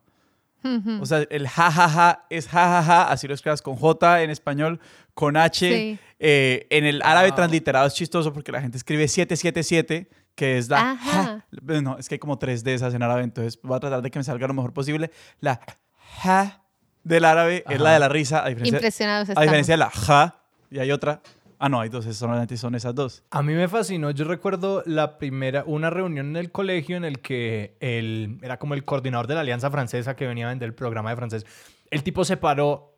O sea, el ja, ja, ja es ja, ja, ja, así lo escribas con J en español, con H. Sí. Eh, en el árabe Wow. transliterado es chistoso porque la gente escribe 777, que es la Ajá. ja. No, es que hay como tres de esas en árabe, entonces voy a tratar de que me salga lo mejor posible. La ja del árabe es la Ajá. de la risa, a diferencia, Impresionados a diferencia de la ja, y hay otra. Ah, no, hay dos, solamente son esas dos. A mí me fascinó. Yo recuerdo la primera, una reunión en el colegio en el que él era como el coordinador de la Alianza Francesa que venía a vender el programa de francés. El tipo se paró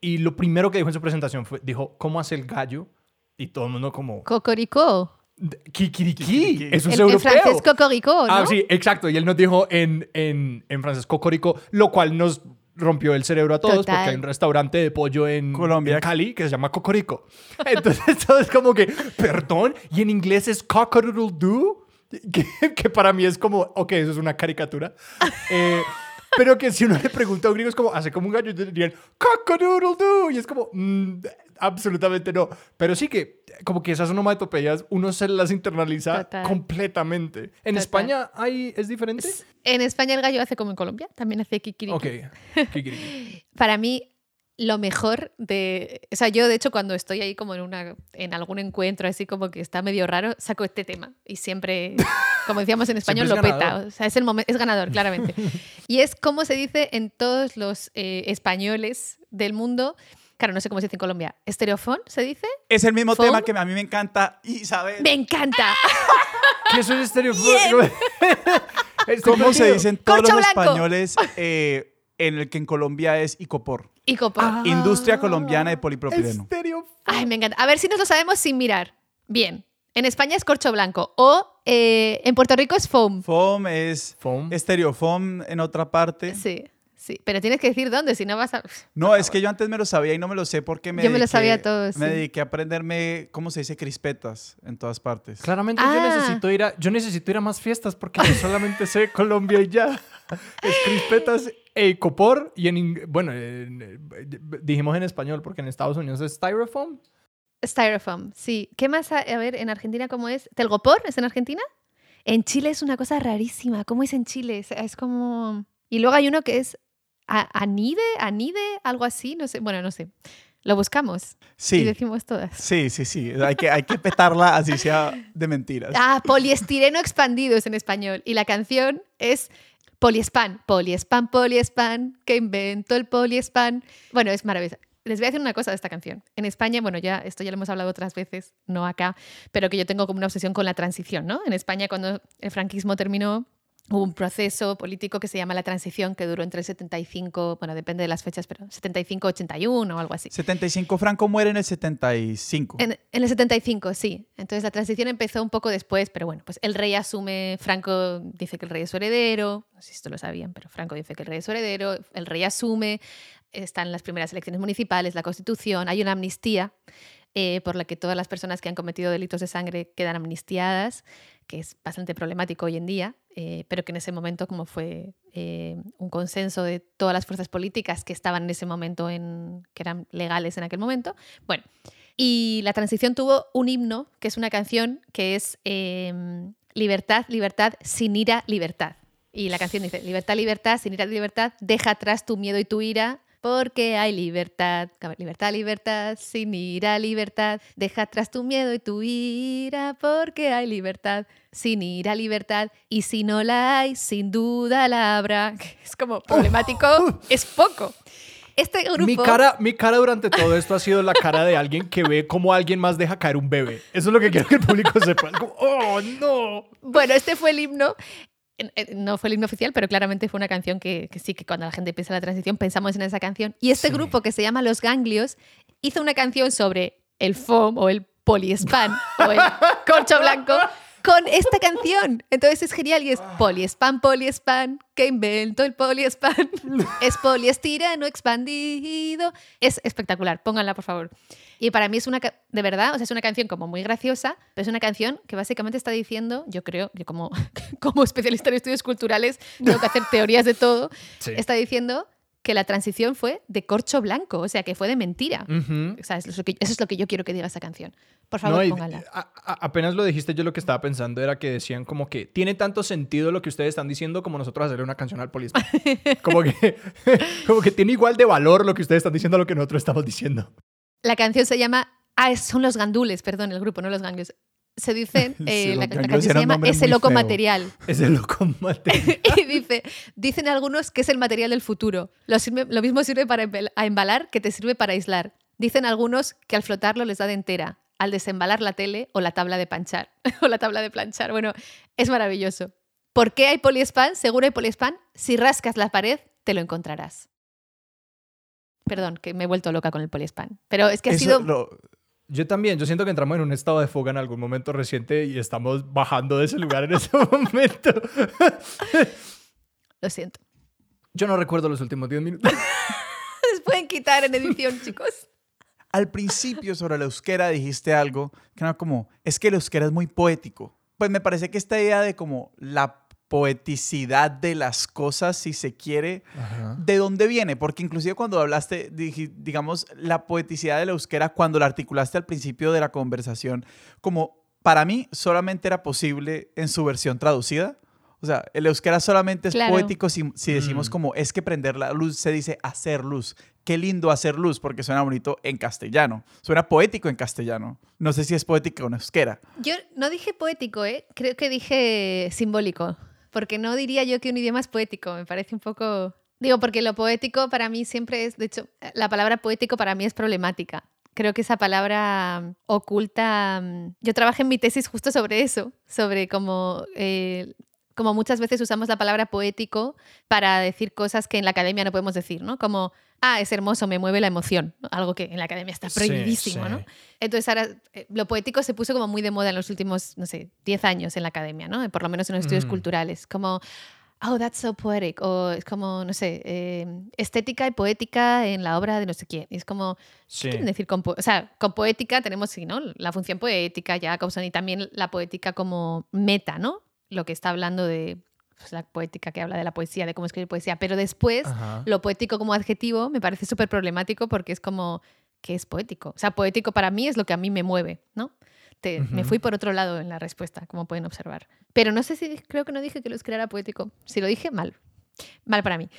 y lo primero que dijo en su presentación fue, dijo, ¿cómo hace el gallo? Y todo el mundo como, Cocoricó. Kikiriki, eso es el europeo. francés cocoricó, ¿no? Ah, sí, exacto. Y él nos dijo en, en, en francés cocorico, lo cual nos rompió el cerebro a todos Total. porque hay un restaurante de pollo en Colombia. en Cali que se llama Cocorico. *laughs* Entonces todo es como que, perdón, y en inglés es cock-a-doodle-doo, *laughs* que, que para mí es como, ok, eso es una caricatura. Eh, pero que si uno le pregunta a un gringo es como, hace como un gallo, y dirían, cock-a-doodle-doo, y es como, mm, absolutamente no. Pero sí que, como que esas onomatopeyas, uno se las internaliza Total. completamente. ¿En Total. España hay, es diferente? En España el gallo hace como en Colombia, también hace kikiriki. Ok. Kikiriki. *laughs* Para mí, lo mejor de. O sea, yo de hecho, cuando estoy ahí como en, una, en algún encuentro así como que está medio raro, saco este tema. Y siempre, como decíamos en español, lo peta. O sea, es, el momen- es ganador, claramente. *laughs* y es como se dice en todos los eh, españoles del mundo. Claro, no sé cómo se dice en Colombia. ¿Estereofón se dice? Es el mismo ¿Phone? tema que a mí me encanta, Isabel. ¡Me encanta! *laughs* ¿Qué es un estereofono? *laughs* ¿Cómo se dicen todos Corcho los blanco. españoles eh, en el que en Colombia es Icopor? Y copor. Ah. Industria colombiana de polipropileno. Estereofono. Ay, me encanta. A ver si nos lo sabemos sin mirar. Bien. En España es corcho blanco. O eh, en Puerto Rico es foam. Foam es Foam. estereofoam en otra parte. Sí, sí. Pero tienes que decir dónde, si no vas a. No, es que yo antes me lo sabía y no me lo sé porque me Yo me lo dediqué- sabía todo, Me sí. dediqué a aprenderme, ¿cómo se dice? Crispetas en todas partes. Claramente yo Ah. necesito ir a yo necesito ir a más fiestas porque yo solamente sé Colombia y ya. Es crispetas e copor y en bueno, en- eh, dijimos en español porque en Estados Unidos es styrofoam. Styrofoam, sí. ¿Qué más? hay? A ver, en Argentina, ¿cómo es? ¿Telgopor es en Argentina? En Chile es una cosa rarísima. ¿Cómo es en Chile? Es, es como. Y luego hay uno que es a- anide, anide, algo así. No sé. Bueno, no sé. Lo buscamos y Sí, decimos todas. sí, sí, sí. Hay que, hay que petarla así sea de mentiras. Ah, poliestireno expandido es en español. Y la canción es Poliespan. Poliespan, poliespan, que inventó el poliespan. Bueno, es maravilloso. Les voy a decir una cosa de esta canción. En España, bueno, ya esto ya lo hemos hablado otras veces, no acá, pero que yo tengo como una obsesión con la transición, ¿no? En España, cuando el franquismo terminó, hubo un proceso político que se llama la transición, que duró entre el 75, bueno, depende de las fechas, pero 75-81 o algo así. 75 Franco muere en el 75. En, en el 75, sí. Entonces la transición empezó un poco después, pero bueno, pues el rey asume, Franco dice que el rey es su heredero, no sé si esto lo sabían, pero Franco dice que el rey es su heredero, el rey asume, están las primeras elecciones municipales, la constitución, hay una amnistía eh, por la que todas las personas que han cometido delitos de sangre quedan amnistiadas, que es bastante problemático hoy en día, eh, pero que en ese momento como fue eh, un consenso de todas las fuerzas políticas que estaban en ese momento, en, que eran legales en aquel momento, bueno, y la transición tuvo un himno, que es una canción que es eh, Libertad, libertad, sin ira, libertad. Y la canción dice, libertad, libertad, sin ira, libertad, deja atrás tu miedo y tu ira, porque hay libertad. Libertad, libertad, sin ira, libertad, deja atrás tu miedo y tu ira, porque hay libertad, sin ira, libertad, y si no la hay, sin duda la habrá. *laughs* Es como problemático, *laughs* es poco. Este grupo... Mi cara, mi cara durante todo esto ha sido la cara de alguien que ve cómo alguien más deja caer un bebé. Eso es lo que quiero que el público sepa. Como, oh, no. Bueno, este fue el himno. En- No fue el himno oficial, pero claramente fue una canción que, que sí que cuando la gente piensa en la transición pensamos en esa canción. Y este Sí. grupo que se llama Los Ganglios hizo una canción sobre el foam o el poliespan o el *laughs* corcho blanco con esta canción. Entonces es genial y es poliespan, poliespan, que inventó el poliespan. *laughs* es poliestireno expandido. Es espectacular, pónganla por favor. Y para mí es una, de verdad, o sea, es una canción como muy graciosa, pero es una canción que básicamente está diciendo, yo creo, yo como, *laughs* como especialista en estudios culturales, tengo que hacer teorías de todo, *laughs* Sí. está diciendo que la transición fue de corcho blanco, o sea, que fue de mentira. Ujú. O sea, eso es, lo que, eso es lo que yo quiero que diga esa canción. Por favor, No, pónganla. a- a- apenas lo dijiste, yo lo que estaba pensando era que decían como que tiene tanto sentido lo que ustedes están diciendo como nosotros hacerle una canción al polisman. *laughs* como que como que tiene igual de valor lo que ustedes están diciendo a lo que nosotros estamos diciendo. La canción se llama. Ah, son los gandules, perdón, el grupo, no los ganglios. Se dicen. *laughs* Sí, eh, la, canción se llama *laughs* Ese loco feo. material. Es el loco mate. y dice: Dicen algunos que es el material del futuro. Lo, sirve- lo mismo sirve para embalar que te sirve para aislar. Dicen algunos que al flotarlo les da de entera. Al desembalar la tele o la tabla de planchar. *laughs* o la tabla de planchar. Bueno, es maravilloso. ¿Por qué hay poliespan? Seguro hay poliespan. Si rascas la pared, te lo encontrarás. Perdón, que me he vuelto loca con el poliespan. Pero es que ha Eso sido. lo- Yo también, yo siento que entramos en un estado de fuga en algún momento reciente y estamos bajando de ese lugar en ese *laughs* momento. Lo siento. Yo no recuerdo los últimos 10 minutos. *laughs* Les pueden quitar en edición, chicos. Al principio sobre la euskera dijiste algo que era como, es que el euskera es muy poético. Pues me parece que esta idea de como la poeticidad de las cosas, si se quiere, ¿de dónde viene? Porque inclusive cuando hablaste, digamos, la poeticidad de la euskera, cuando la articulaste al principio de la conversación, como para mí solamente era posible en su versión traducida. O sea, el euskera solamente es Claro. poético si, si decimos Mm. como es que prender la luz se dice hacer luz. Qué lindo hacer luz porque suena bonito en castellano. Suena poético en castellano. No sé si es poético en euskera. Yo no dije poético, ¿eh? Creo que dije simbólico. Porque no diría yo que un idioma es poético. Me parece un poco. Digo, porque lo poético para mí siempre es. De hecho, la palabra poético para mí es problemática. Creo que esa palabra mm, oculta. mm, Yo trabajé en mi tesis justo sobre eso, sobre cómo. eh, como muchas veces usamos la palabra poético para decir cosas que en la academia no podemos decir, ¿no? Como, ah, es hermoso, me mueve la emoción, ¿no? algo que en la academia está prohibidísimo, sí. ¿no? Entonces ahora eh, lo poético se puso como muy de moda en los últimos, no sé, 10 años en la academia, ¿no? Por lo menos en los estudios Mm. culturales. Como, oh, that's so poetic. O es como, no sé, eh, estética y poética en la obra de no sé quién. Y es como, Sí. ¿qué quieren decir con O sea, con poética tenemos, sí, ¿no? La función poética, ya, y también la poética como meta, ¿no? Lo que está hablando de pues, la poética que habla de la poesía, de cómo escribir poesía. Pero después Ajá. lo poético como adjetivo me parece súper problemático porque es como, ¿qué es poético? O sea, poético para mí es lo que a mí me mueve, ¿no? Te- Me fui por otro lado en la respuesta, como pueden observar. Pero no sé si creo que no dije que lo era poético. Si lo dije, mal. Mal para mí.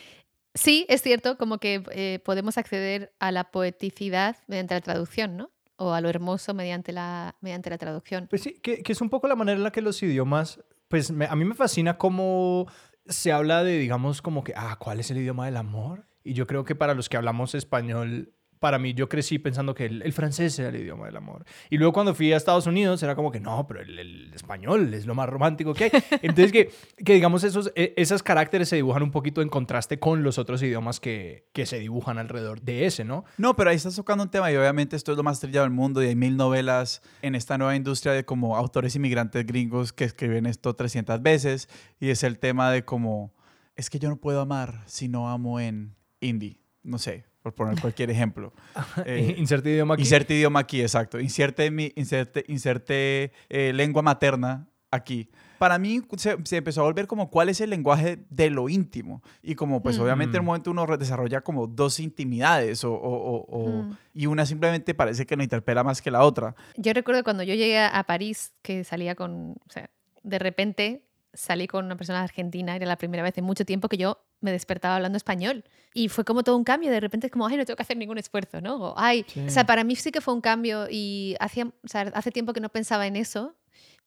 Sí, es cierto, como que eh, podemos acceder a la poeticidad mediante la traducción, ¿no? O a lo hermoso mediante la, mediante la traducción. Pues sí, que, que es un poco la manera en la que los idiomas, pues me- a mí me fascina cómo se habla de, digamos, como que, ah, ¿cuál es el idioma del amor? Y yo creo que para los que hablamos español, para mí yo crecí pensando que el, el francés era el idioma del amor. Y luego cuando fui a Estados Unidos era como que, no, pero el, el español es lo más romántico que hay. *laughs* Entonces que, que digamos, esos, e- esos caracteres se dibujan un poquito en contraste con los otros idiomas que, que se dibujan alrededor de ese, ¿no? No, pero ahí estás tocando un tema y obviamente esto es lo más trillado del mundo y hay mil novelas en esta nueva industria de como autores inmigrantes gringos que escriben esto 300 veces y es el tema de como, es que yo no puedo amar si no amo en indie, no sé, por poner cualquier ejemplo. *laughs* Eh, Inserte idioma aquí. Inserte idioma aquí, exacto. Inserte, mi, inserte, inserte eh, lengua materna aquí. Para mí se, se empezó a volver como cuál es el lenguaje de lo íntimo. Y como pues Mm. obviamente en un momento uno desarrolla como dos intimidades o, o- o- o- Mm. y una simplemente parece que lo interpela más que la otra. Yo recuerdo cuando yo llegué a París, que salía con, o sea, de repente salí con una persona argentina, era la primera vez en mucho tiempo que yo me despertaba hablando español. Y fue como todo un cambio, de repente es como, ay, no tengo que hacer ningún esfuerzo, ¿no? O, ay, Sí. o sea, para mí sí que fue un cambio y hacía, o sea, hace tiempo que no pensaba en eso.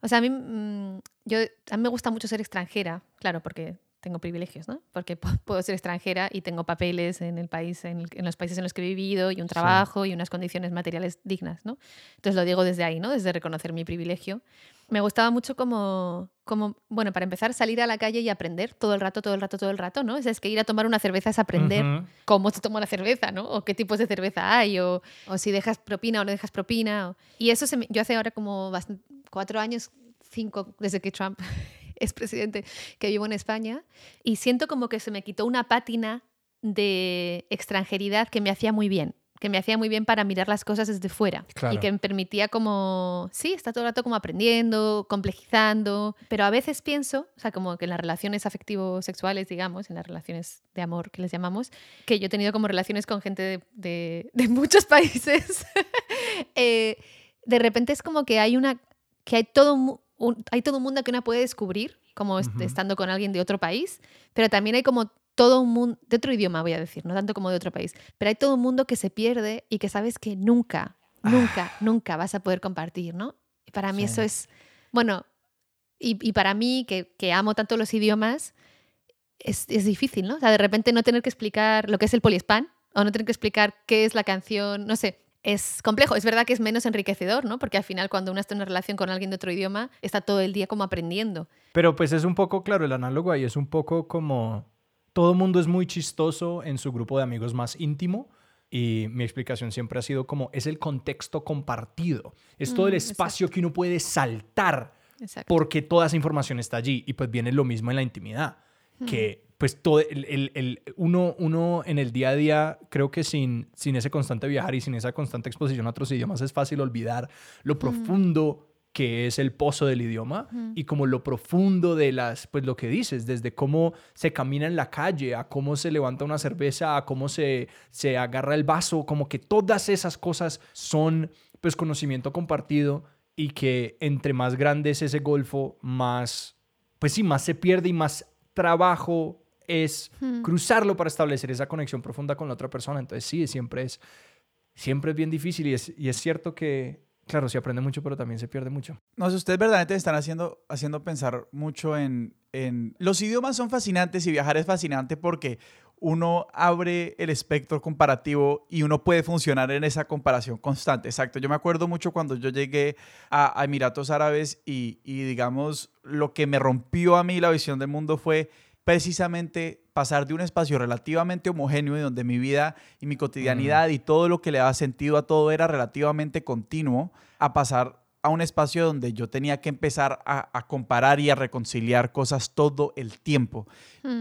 O sea, a mí, mm, yo, a mí me gusta mucho ser extranjera, claro, porque tengo privilegios, ¿no? Porque *laughs* pu- puedo ser extranjera y tengo papeles en el país, en, el- en los países en los que he vivido y un trabajo y unas condiciones materiales dignas, ¿no? Entonces lo digo desde ahí, ¿no? Desde reconocer mi privilegio. Me gustaba mucho como, como, bueno, para empezar, salir a la calle y aprender todo el rato, todo el rato, todo el rato, ¿no? O sea, es que ir a tomar una cerveza es aprender Ujú. cómo se toma una cerveza, ¿no? O qué tipos de cerveza hay, o, o si dejas propina o no dejas propina. o- Y eso se me- yo hace ahora como cuatro años, cinco desde que Trump es presidente que vivo en España y siento como que se me quitó una pátina de extranjeridad que me hacía muy bien que me hacía muy bien para mirar las cosas desde fuera Claro. y que me permitía como, sí, está todo el rato como aprendiendo, complejizando, pero a veces pienso, o sea, como que en las relaciones afectivo-sexuales, digamos, en las relaciones de amor que les llamamos, que yo he tenido como relaciones con gente de, de- de muchos *laughs* países, eh, de repente es como que hay una, que hay todo un, hay todo un mundo que una puede descubrir, como Ujú. estando con alguien de otro país, pero también hay como todo un mundo, de otro idioma voy a decir, no tanto como de otro país, pero hay todo un mundo que se pierde y que sabes que nunca, nunca, nunca vas a poder compartir, ¿no? Y para mí Sí. eso es, bueno, y, y para mí que, que amo tanto los idiomas, es, es difícil, ¿no? O sea, de repente no tener que explicar lo que es el poliespan o no tener que explicar qué es la canción, no sé. Es complejo, es verdad que es menos enriquecedor, ¿no? Porque al final cuando uno está en una relación con alguien de otro idioma, está todo el día como aprendiendo. Pero pues es un poco, claro, el análogo ahí es un poco como todo el mundo es muy chistoso en su grupo de amigos más íntimo y mi explicación siempre ha sido como es el contexto compartido, es todo el Mm, espacio que uno puede saltar Exacto. porque toda esa información está allí y pues viene lo mismo en la intimidad, que pues todo el, el- el- uno, uno en el día a día creo que sin, sin ese constante viajar y sin esa constante exposición a otros idiomas es fácil olvidar lo profundo que es el pozo del idioma y como lo profundo de las, pues lo que dices, desde cómo se camina en la calle, a cómo se levanta una cerveza, a cómo se, se agarra el vaso, como que todas esas cosas son pues conocimiento compartido y que entre más grande es ese golfo, más, pues sí, más se pierde y más trabajo es cruzarlo para establecer esa conexión profunda con la otra persona. Entonces sí, siempre es, siempre es bien difícil y es, y es cierto que, claro, se aprende mucho, pero también se pierde mucho. No sé, ustedes verdaderamente me están haciendo, haciendo pensar mucho en, en... Los idiomas son fascinantes y viajar es fascinante porque uno abre el espectro comparativo y uno puede funcionar en esa comparación constante. Exacto. Yo me acuerdo mucho cuando yo llegué a, a Emiratos Árabes y, y, digamos, lo que me rompió a mí la visión del mundo fue precisamente pasar de un espacio relativamente homogéneo y donde mi vida y mi cotidianidad y todo lo que le daba sentido a todo era relativamente continuo, a pasar a un espacio donde yo tenía que empezar a, a comparar y a reconciliar cosas todo el tiempo.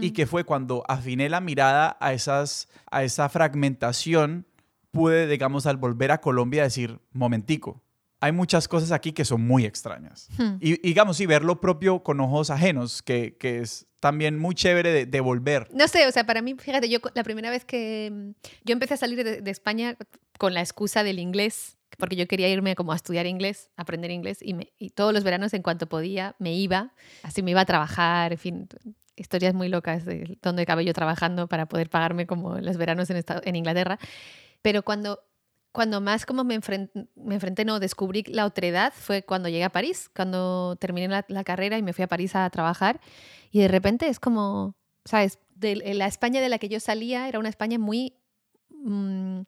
Y que fue cuando afiné la mirada a, esas, a esa fragmentación, pude, digamos, al volver a Colombia decir, momentico, hay muchas cosas aquí que son muy extrañas. Hmm. Y digamos, y ver lo propio con ojos ajenos, que, que es también muy chévere de, de volver. No sé, o sea, para mí, fíjate, yo la primera vez que mm, yo empecé a salir de, de España con la excusa del inglés, porque yo quería irme como a estudiar inglés, aprender inglés, y, me- y todos los veranos en cuanto podía me iba, así me iba a trabajar, en fin, historias muy locas de dónde acabé yo trabajando para poder pagarme como los veranos en, esta- en Inglaterra. Pero cuando, cuando más como me, enfren- me enfrenté, no, descubrí la otredad fue cuando llegué a París, cuando terminé la, carrera y me fui a París a trabajar. Y de repente es como, ¿sabes? La España de la que yo salía era una España muy, mm,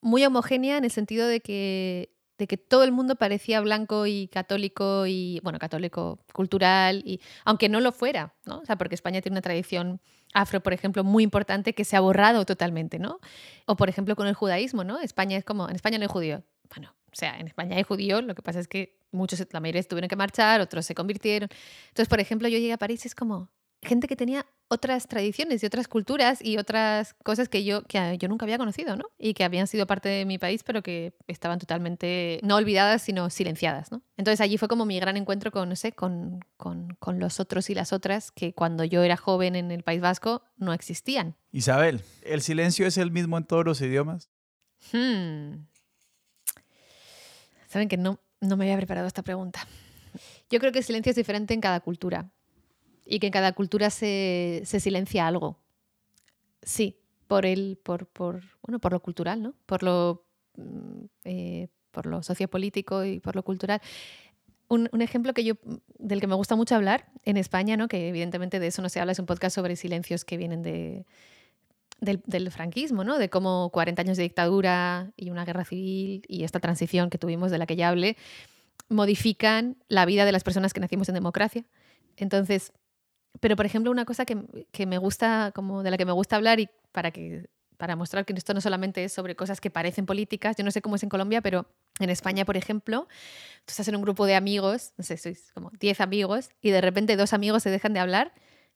muy homogénea en el sentido de que, de que todo el mundo parecía blanco y católico y, bueno, católico cultural, y, aunque no lo fuera, ¿no? O sea, porque España tiene una tradición afro, por ejemplo, muy importante que se ha borrado totalmente, ¿no? O, por ejemplo, con el judaísmo, ¿no? España es como, en España no hay judío. Bueno, o sea, en España hay judíos, lo que pasa es que muchos, la mayoría tuvieron que marchar, otros se convirtieron. Entonces, por ejemplo, yo llegué a París y es como gente que tenía otras tradiciones y otras culturas y otras cosas que yo, que yo nunca había conocido, ¿no? Y que habían sido parte de mi país, pero que estaban totalmente no olvidadas, sino silenciadas, ¿no? Entonces allí fue como mi gran encuentro con, no sé, con, con, con los otros y las otras que cuando yo era joven en el País Vasco no existían. Isabel, ¿el silencio es el mismo en todos los idiomas? Hmm. Saben que no, no me había preparado esta pregunta. Yo creo que el silencio es diferente en cada cultura y que en cada cultura se, se silencia algo. Sí, por el, por, por, bueno, por lo cultural, ¿no? Por lo, mm, eh, por lo sociopolítico y por lo cultural. Un, un ejemplo que yo, del que me gusta mucho hablar en España, ¿no? que evidentemente de eso no se habla, es un podcast sobre silencios que vienen de, del, del franquismo, ¿no? de cómo 40 años de dictadura y una guerra civil y esta transición que tuvimos de la que ya hablé modifican la vida de las personas que nacimos en democracia. Entonces, pero por ejemplo, una cosa que, que me gusta, como de la que me gusta hablar y para que para mostrar que esto no solamente es sobre cosas que parecen políticas, yo no sé cómo es en Colombia, pero En España, por ejemplo, tú estás en un grupo de amigos, no sé, sois como 10 amigos, y de repente dos amigos se dejan de hablar.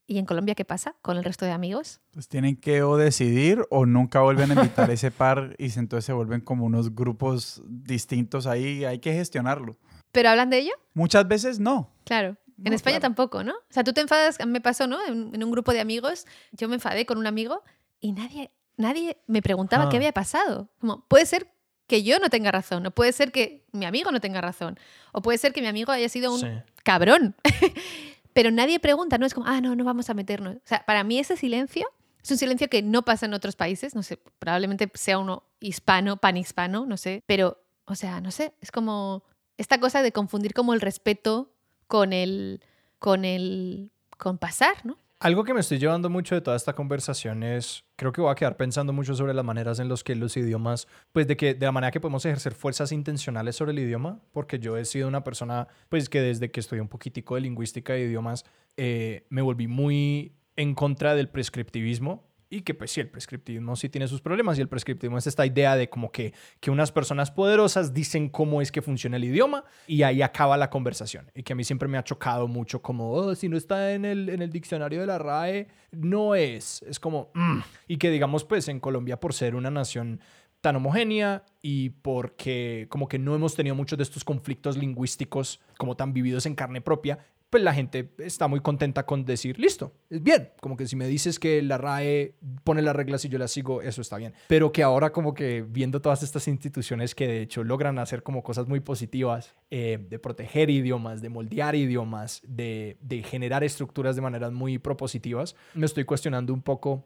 ¿Y en Colombia qué pasa con el resto de amigos? Pues tienen que o decidir o nunca vuelven a invitar a ese par y entonces se vuelven como unos grupos distintos ahí. Hay que gestionarlo. ¿Pero hablan de ello? Muchas veces no. Claro. En España claro. tampoco, ¿no? O sea, tú te enfadas, me pasó, ¿no? En, en un grupo de amigos, yo me enfadé con un amigo y nadie, nadie me preguntaba Ah. qué había pasado. Como, puede ser que yo no tenga razón, o puede ser que mi amigo no tenga razón, o puede ser que mi amigo haya sido un Sí. cabrón. *laughs* Pero nadie pregunta, no es como, ah, no, no vamos a meternos. O sea, para mí ese silencio es un silencio que no pasa en otros países, no sé, probablemente sea uno hispano, panhispano, no sé, pero, o sea, no sé, es como esta cosa de confundir como el respeto con el, con el, con pasar, ¿no? Algo que me estoy llevando mucho de toda esta conversación es, creo que voy a quedar pensando mucho sobre las maneras en las que los idiomas, pues de que de la manera que podemos ejercer fuerzas intencionales sobre el idioma, porque yo he sido una persona, pues que desde que estudié un poquitico de lingüística de idiomas, eh, me volví muy en contra del prescriptivismo y que pues sí, el prescriptivismo sí tiene sus problemas y el prescriptivismo es esta idea de como que, que unas personas poderosas dicen cómo es que funciona el idioma y ahí acaba la conversación y que a mí siempre me ha chocado mucho como, "Oh, si no está en el, en el diccionario de la RAE, no es, es como, "Mm". y que digamos pues en Colombia por ser una nación tan homogénea y porque como que no hemos tenido muchos de estos conflictos lingüísticos como tan vividos en carne propia, pues la gente está muy contenta con decir, listo, es bien. Como que si me dices que la RAE pone las reglas y yo las sigo, eso está bien. Pero que ahora como que viendo todas estas instituciones que de hecho logran hacer como cosas muy positivas, eh, de proteger idiomas, de moldear idiomas, de, de generar estructuras de maneras muy propositivas, me estoy cuestionando un poco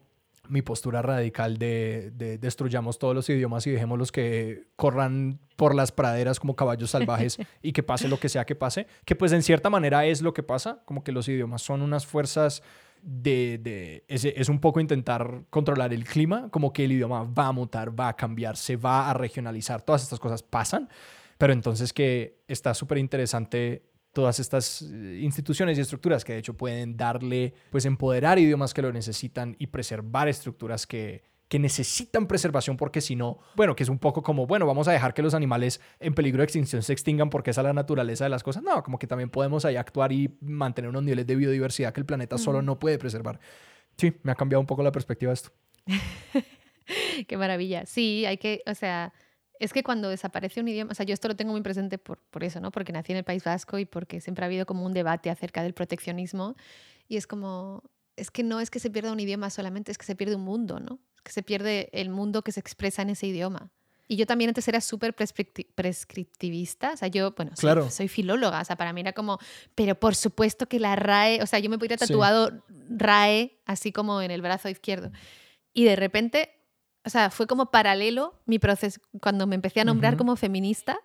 mi postura radical de, de destruyamos todos los idiomas y dejémoslos que corran por las praderas como caballos salvajes *laughs* y que pase lo que sea que pase, que pues en cierta manera es lo que pasa, como que los idiomas son unas fuerzas de, de es, es un poco intentar controlar el clima, como que el idioma va a mutar, va a cambiar, se va a regionalizar, todas estas cosas pasan, pero entonces que está súper interesante todas estas eh, instituciones y estructuras que de hecho pueden darle, pues empoderar idiomas que lo necesitan y preservar estructuras que, que necesitan preservación porque si no, bueno, que es un poco como, bueno, vamos a dejar que los animales en peligro de extinción se extingan porque esa es la naturaleza de las cosas. No, como que también podemos ahí actuar y mantener unos niveles de biodiversidad que el planeta solo no puede preservar. Sí, me ha cambiado un poco la perspectiva de esto. *laughs* Qué maravilla. Sí, hay que, o sea, es que cuando desaparece un idioma, o sea, yo esto lo tengo muy presente por, por eso, ¿no? Porque nací en el País Vasco y porque siempre ha habido como un debate acerca del proteccionismo y es como, es que no es que se pierda un idioma solamente, es que se pierde un mundo, ¿no? Es que se pierde el mundo que se expresa en ese idioma. Y yo también antes era súper prescripti- prescriptivista, o sea, yo, bueno, soy, Claro. soy filóloga, o sea, para mí era como, pero por supuesto que la RAE, o sea, yo me hubiera Sí. tatuado RAE así como en el brazo izquierdo. Y de repente, o sea, fue como paralelo mi proceso, cuando me empecé a nombrar como feminista,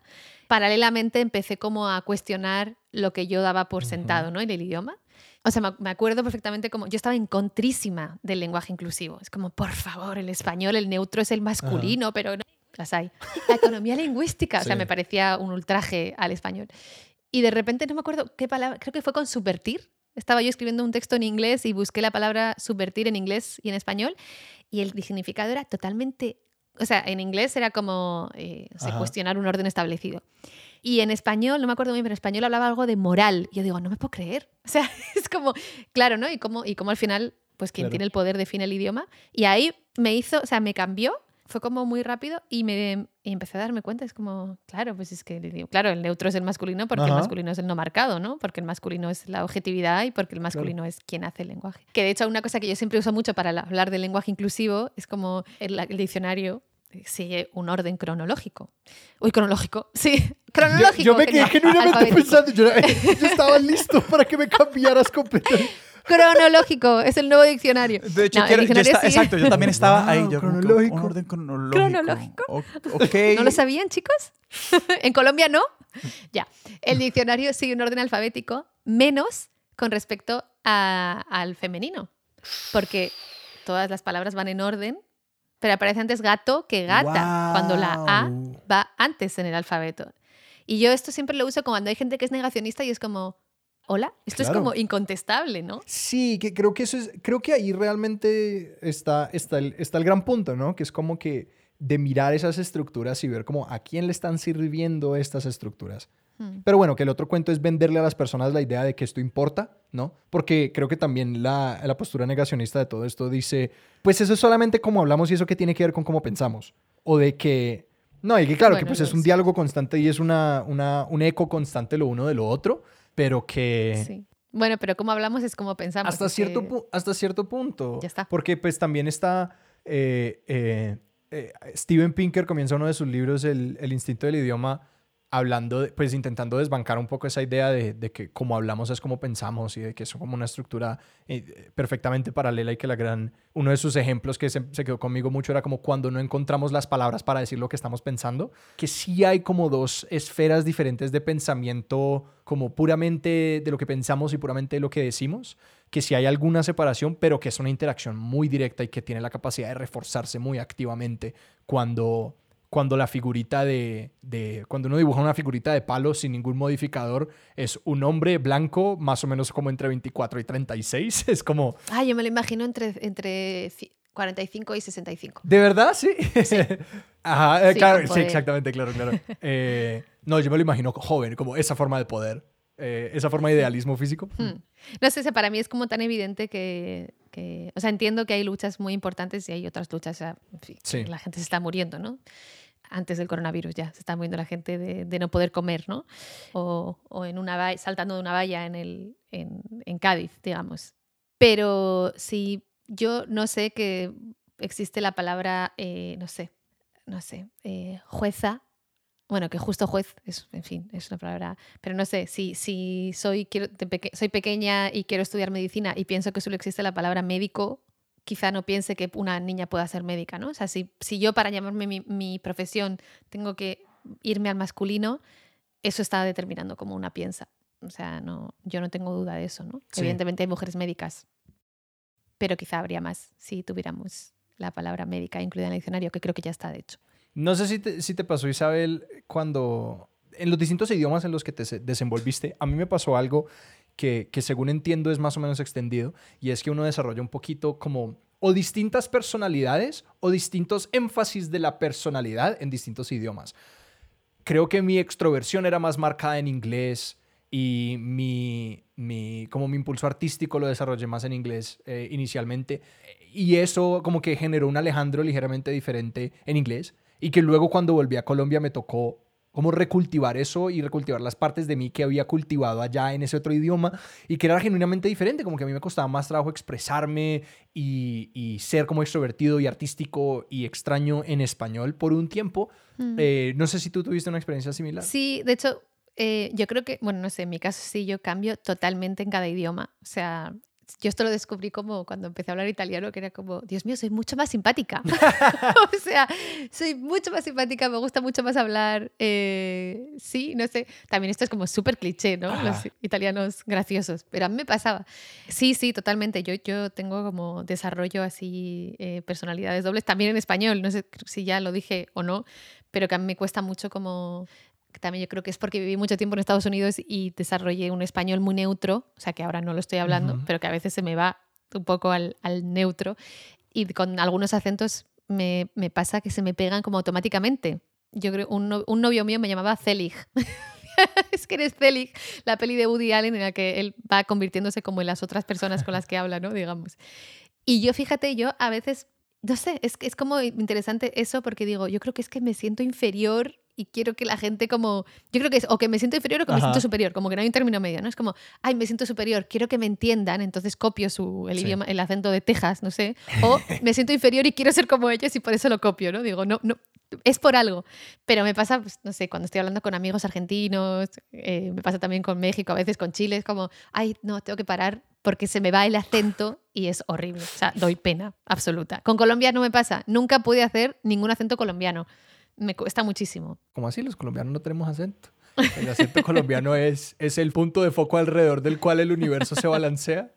paralelamente empecé como a cuestionar lo que yo daba por Ujú. sentado, ¿no? En el idioma. O sea, me- acuerdo perfectamente como yo estaba en contrísima del lenguaje inclusivo. Es como, por favor, el español, el neutro es el masculino, pero no las hay. La economía lingüística, o sea, me parecía un ultraje al español. Y de repente no me acuerdo qué palabra, creo que fue con subvertir. Estaba yo escribiendo un texto en inglés y busqué la palabra subvertir en inglés y en español y el significado era totalmente, o sea, en inglés era como eh, o sea, cuestionar un orden establecido. Y en español, no me acuerdo muy bien, pero en español hablaba algo de moral. Y yo digo, no me puedo creer. *laughs* O sea, es como, claro, ¿no? Y cómo, y cómo al final, pues quien Claro. tiene el poder define el idioma. Y ahí me hizo, o sea, me cambió, fue como muy rápido y me y empecé a darme cuenta. Es como, claro, pues es que, claro, el neutro es el masculino porque el masculino es el no marcado, ¿no? Porque el masculino es la objetividad y porque el masculino es quien hace el lenguaje. Que de hecho, una cosa que yo siempre uso mucho para la- hablar del lenguaje inclusivo es como el, el diccionario sigue un orden cronológico. Uy, cronológico. *laughs* Sí, cronológico. Yo, yo me quedé genuinamente Alfabético. pensando, yo, yo estaba listo *laughs* para que me cambiaras completamente. Cronológico, es el nuevo diccionario. De hecho, No, yo exacto, yo también estaba ahí. Yo cronológico. Un orden cronológico. ¿Cronológico? O-. *laughs* ¿No lo sabían, chicos? *laughs* ¿En Colombia no? *laughs* Ya. El diccionario sigue un orden alfabético, menos con respecto a- al femenino. Porque todas las palabras van en orden, pero aparece antes gato que gata, cuando la A va antes en el alfabeto. Y yo esto siempre lo uso cuando hay gente que es negacionista y es como, hola, esto Claro. es como incontestable, ¿no? Sí, que creo que eso es, creo que ahí realmente está, está, el, está el gran punto, ¿no? Que es como que de mirar esas estructuras y ver como a quién le están sirviendo estas estructuras. Hmm. Pero bueno, que el otro cuento es venderle a las personas la idea de que esto importa, ¿no? Porque creo que también la, la postura negacionista de todo esto dice, pues eso es solamente como hablamos y eso que tiene que ver con cómo pensamos. O de que, no, y que claro, que pues es un diálogo constante y es una, una, un eco constante lo uno de lo otro, pero que... Sí. Bueno, pero como hablamos es como pensamos. Hasta cierto, que- hasta cierto punto. Ya está. Porque pues también está... eh, eh, eh, Steven Pinker comienza uno de sus libros, El, el instinto del idioma, hablando, pues intentando desbancar un poco esa idea de, de que como hablamos es como pensamos y de que es como una estructura eh, perfectamente paralela y que la gran... Uno de sus ejemplos que se, se quedó conmigo mucho era como cuando no encontramos las palabras para decir lo que estamos pensando, que sí hay como dos esferas diferentes de pensamiento, como puramente de lo que pensamos y puramente de lo que decimos, que sí hay alguna separación, pero que es una interacción muy directa y que tiene la capacidad de reforzarse muy activamente cuando cuando la figurita de, de- Cuando uno dibuja una figurita de palo sin ningún modificador, es un hombre blanco, más o menos como entre 24 y 36. *laughs* Es como. Ah, yo me lo imagino entre, entre ci- 45 y 65. ¿De verdad? Sí. *laughs* Ajá, eh, Sí, claro, sí, exactamente, claro, claro. Eh, no, yo me lo imagino joven, como esa forma de poder, eh, esa forma de idealismo físico. Hmm. No sé, para mí es como tan evidente que, que- O sea, entiendo que hay luchas muy importantes y hay otras luchas. o sea, en fin, Sí. La gente se está muriendo, ¿no? Antes del coronavirus ya se está muriendo la gente de, de no poder comer, ¿no? O, o en una saltando de una valla en, el, en, en Cádiz, digamos. Pero si yo no sé que existe la palabra, eh, no sé, no sé, eh, jueza. Bueno, que justo juez es, en fin, es una palabra. Pero no sé, si, si soy, quiero, peque- soy pequeña y quiero estudiar medicina y pienso que solo existe la palabra médico, quizá no piense que una niña pueda ser médica, ¿no? O sea, si, si yo para llamarme mi, mi profesión tengo que irme al masculino, eso está determinando como una piensa. O sea, no, yo no tengo duda de eso, ¿no? Sí. Evidentemente hay mujeres médicas, pero quizá habría más si tuviéramos la palabra médica incluida en el diccionario, que creo que ya está, de hecho. No sé si te, si te pasó, Isabel, cuando en los distintos idiomas en los que te se- desenvolviste, a mí me pasó algo que, que según entiendo es más o menos extendido, y es que uno desarrolla un poquito como o distintas personalidades o distintos énfasis de la personalidad en distintos idiomas. Creo que mi extroversión era más marcada en inglés y mi, mi, como mi impulso artístico lo desarrollé más en inglés eh, inicialmente. Y eso como que generó un Alejandro ligeramente diferente en inglés y que luego cuando volví a Colombia me tocó como recultivar eso y recultivar las partes de mí que había cultivado allá en ese otro idioma y que era genuinamente diferente, como que a mí me costaba más trabajo expresarme y, y ser como extrovertido y artístico y extraño en español por un tiempo. Eh, no sé si tú tuviste una experiencia similar. Sí, de hecho, eh, yo creo que, bueno, no sé, en mi caso sí, yo cambio totalmente en cada idioma. O sea, yo esto lo descubrí como cuando empecé a hablar italiano, que era como, Dios mío, soy mucho más simpática. *laughs* *laughs* o sea, soy mucho más simpática, me gusta mucho más hablar. eh, sí, no sé. También esto es como súper cliché, ¿no? Los Ah. italianos graciosos, pero a mí me pasaba. Sí, sí, totalmente. Yo, yo tengo como desarrollo así, eh, personalidades dobles, también en español, no sé si ya lo dije o no, pero que a mí me cuesta mucho como también yo creo que es porque viví mucho tiempo en Estados Unidos y desarrollé un español muy neutro, o sea que ahora no lo estoy hablando, Ujú. pero que a veces se me va un poco al, al neutro y con algunos acentos me, me pasa que se me pegan como automáticamente. Yo creo, un, no- un novio mío me llamaba Zelig. *laughs* es que eres Zelig, la peli de Woody Allen en la que él va convirtiéndose como en las otras personas con las que habla, ¿no? Digamos. Y yo, fíjate, yo a veces, no sé, es, es como interesante eso porque digo, yo creo que es que me siento inferior y quiero que la gente como, yo creo que es o que me siento inferior o que me Ajá. siento superior, como que no hay un término medio, ¿no? Es como, ay, me siento superior, quiero que me entiendan, entonces copio su, el Sí. idioma, el acento de Texas, no sé, o *laughs* me siento inferior y quiero ser como ellos y por eso lo copio, ¿no? Digo, no, no, es por algo, pero me pasa, pues, no sé, cuando estoy hablando con amigos argentinos, eh, me pasa también con México, a veces con Chile, es como, ay, no, tengo que parar porque se me va el acento y es horrible. O sea, doy pena absoluta. Con Colombia no me pasa. Nunca pude hacer ningún acento colombiano. Me cuesta muchísimo. Como así? Los colombianos no tenemos acento. El acento *laughs* colombiano es, es el punto de foco alrededor del cual el universo se balancea.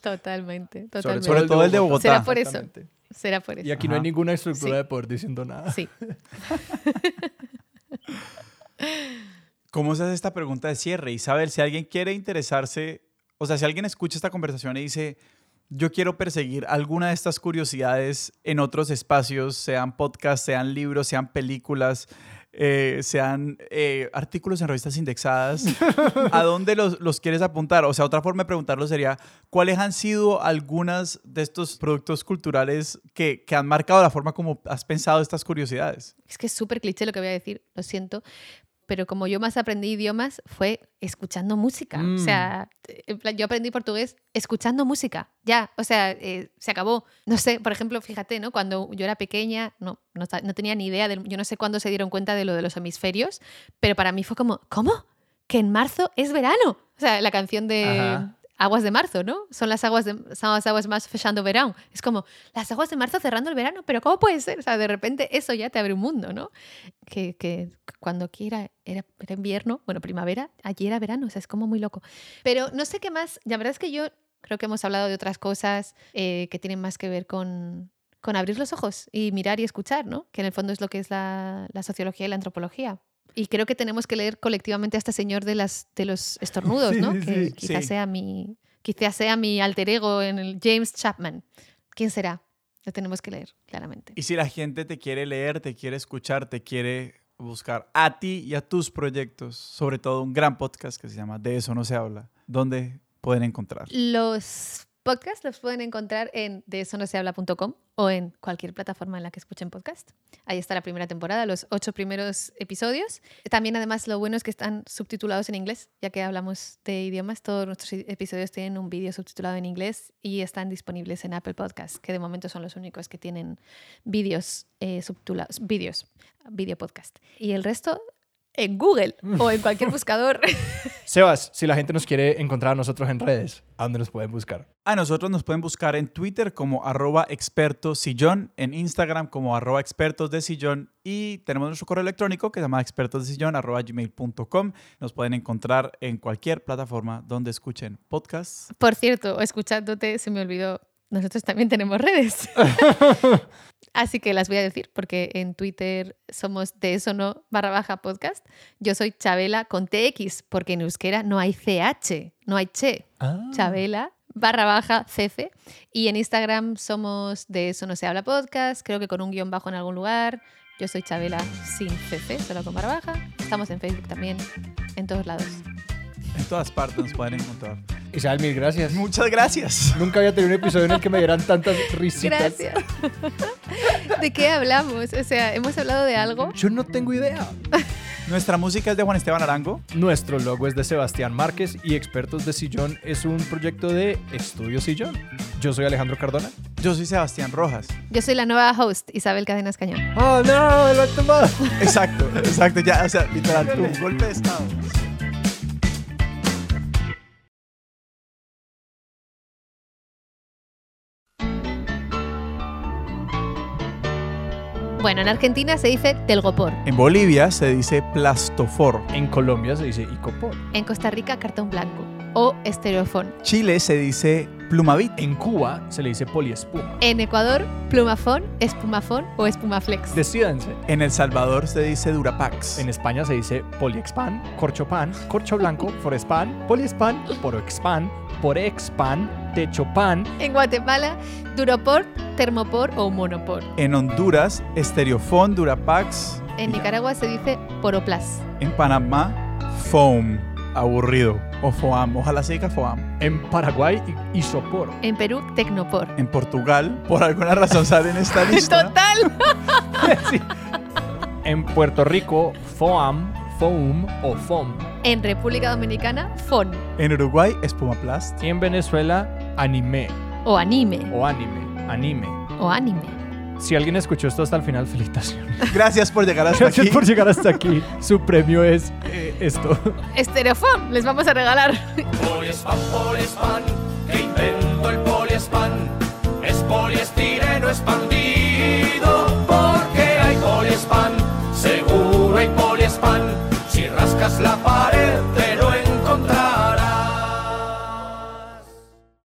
Totalmente, Sobre, totalmente. Sobre todo el de Bogotá. Será por eso. Será por eso. Y aquí no hay ninguna estructura Sí. de poder diciendo nada. Sí. *laughs* ¿Cómo se hace esta pregunta de cierre? Isabel, si alguien quiere interesarse, o sea, si alguien escucha esta conversación y dice, yo quiero perseguir alguna de estas curiosidades en otros espacios, sean podcasts, sean libros, sean películas, eh, sean eh, artículos en revistas indexadas, *laughs* ¿a dónde los, los, quieres apuntar? O sea, otra forma de preguntarlo sería, ¿cuáles han sido algunas de estos productos culturales que, que han marcado la forma como has pensado estas curiosidades? Es que es súper cliché lo que voy a decir, lo siento, pero como yo más aprendí idiomas fue escuchando música. O Mm. sea, en plan, yo aprendí portugués escuchando música. Ya, o sea, eh, se acabó. No sé, por ejemplo, fíjate, ¿no? Cuando yo era pequeña, no, no, tenía ni idea, del- yo no sé cuándo se dieron cuenta de lo de los hemisferios, pero para mí fue como, ¿cómo? Que en marzo es verano. O sea, la canción de Ajá. Aguas de marzo, ¿no? Son las aguas de, son las aguas más fechando verano. Es como, las aguas de marzo cerrando el verano, pero ¿cómo puede ser? O sea, de repente eso ya te abre un mundo, ¿no? que, que cuando aquí era, era, invierno, bueno, primavera, allí era verano, o sea, es como muy loco. Pero no sé qué más, la verdad es que yo creo que hemos hablado de otras cosas eh, que tienen más que ver con, con abrir los ojos y mirar y escuchar, ¿no? Que en el fondo es lo que es la sociología y la antropología. Y creo que tenemos que leer colectivamente a este señor de, las, de los estornudos, *laughs* Sí, ¿no? sí, que quizás sea mi quizás sea mi alter ego en el James Chapman. ¿Quién será? Lo tenemos que leer, claramente. Y si la gente te quiere leer, te quiere escuchar, te quiere buscar a ti y a tus proyectos, sobre todo un gran podcast que se llama De eso no se habla, ¿dónde pueden encontrar? Los podcasts los pueden encontrar en deesonosehabla.com o en cualquier plataforma en la que escuchen podcast. Ahí está la primera temporada, los ocho primeros episodios. También, además, lo bueno es que están subtitulados en inglés, ya que hablamos de idiomas. Todos nuestros episodios tienen un vídeo subtitulado en inglés y están disponibles en Apple Podcast, que de momento son los únicos que tienen vídeos eh, subtitulados, vídeos, vídeo podcast. Y el resto en Google o en cualquier *laughs* buscador. *laughs* Sebas, si la gente nos quiere encontrar a nosotros en redes, ¿a dónde nos pueden buscar? A nosotros nos pueden buscar en Twitter como arroba expertos sillón, en Instagram como arroba expertos de sillón y tenemos nuestro correo electrónico que se llama expertos de sillón arroba gmail.com. Nos pueden encontrar en cualquier plataforma donde escuchen podcasts. Por cierto, escuchándote, se me olvidó, nosotros también tenemos redes. *laughs* Así que las voy a decir porque en Twitter somos de eso no barra baja podcast. Yo soy Chabela con TX porque en euskera no hay CH, no hay che. Chabela barra baja CC. Y en Instagram somos de eso no se habla podcast, creo que con un guion bajo en algún lugar. Yo soy Chabela sin CC, solo con barra baja. Estamos en Facebook también, en todos lados. En todas partes nos pueden encontrar. Isabel, mil gracias. Muchas gracias. Nunca había tenido un episodio en el que me dieran tantas risitas. Gracias. ¿De qué hablamos? O sea, ¿hemos hablado de algo? Yo no tengo idea. *laughs* Nuestra música es de Juan Esteban Arango. Nuestro logo es de Sebastián Márquez y Expertos de Sillón es un proyecto de Estudio Sillón. Yo soy Alejandro Cardona. Yo soy Sebastián Rojas. Yo soy la nueva host, Isabel Cadenas Cañón. ¡Oh, no! ¡Lo he tomado! Exacto, exacto. Ya, o sea, literal, un golpe de estado. Bueno, en Argentina se dice telgopor, En Bolivia se dice plastofor. En Colombia se dice icopor. en Costa Rica cartón blanco o estereofón, Chile se dice plumavit. En Cuba se le dice poliespuma. en Ecuador plumafón, espumafón o espumaflex. Decídanse. En El Salvador se dice durapax. En España se dice poliexpan, corchopan, corcho blanco, forespan, poliespan, poroexpan, porexpan, techopan. En Guatemala duropor, termopor o monopor. En Honduras, estereofón, durapax. En Nicaragua se dice poroplas. En Panamá, foam. Aburrido. O foam. Ojalá se diga foam. En Paraguay, isopor. En Perú tecnopor. En Portugal, por alguna razón sale en esta *laughs* lista. Total. *laughs* Sí. En Puerto Rico, foam, foam o foam. En República Dominicana fon En Uruguay, espumaplast. Y en Venezuela, anime o anime o anime. Anime. o anime. Si alguien escuchó esto hasta el final, *laughs* felicitaciones. Gracias por llegar hasta Gracias aquí. por llegar hasta aquí. Su premio es eh, esto. Estereofón, les vamos a regalar. Poliespan, poliespan, que inventó el poliespan. Es poliestireno expandido, porque hay poliespan. Seguro hay poliespan. Si rascas la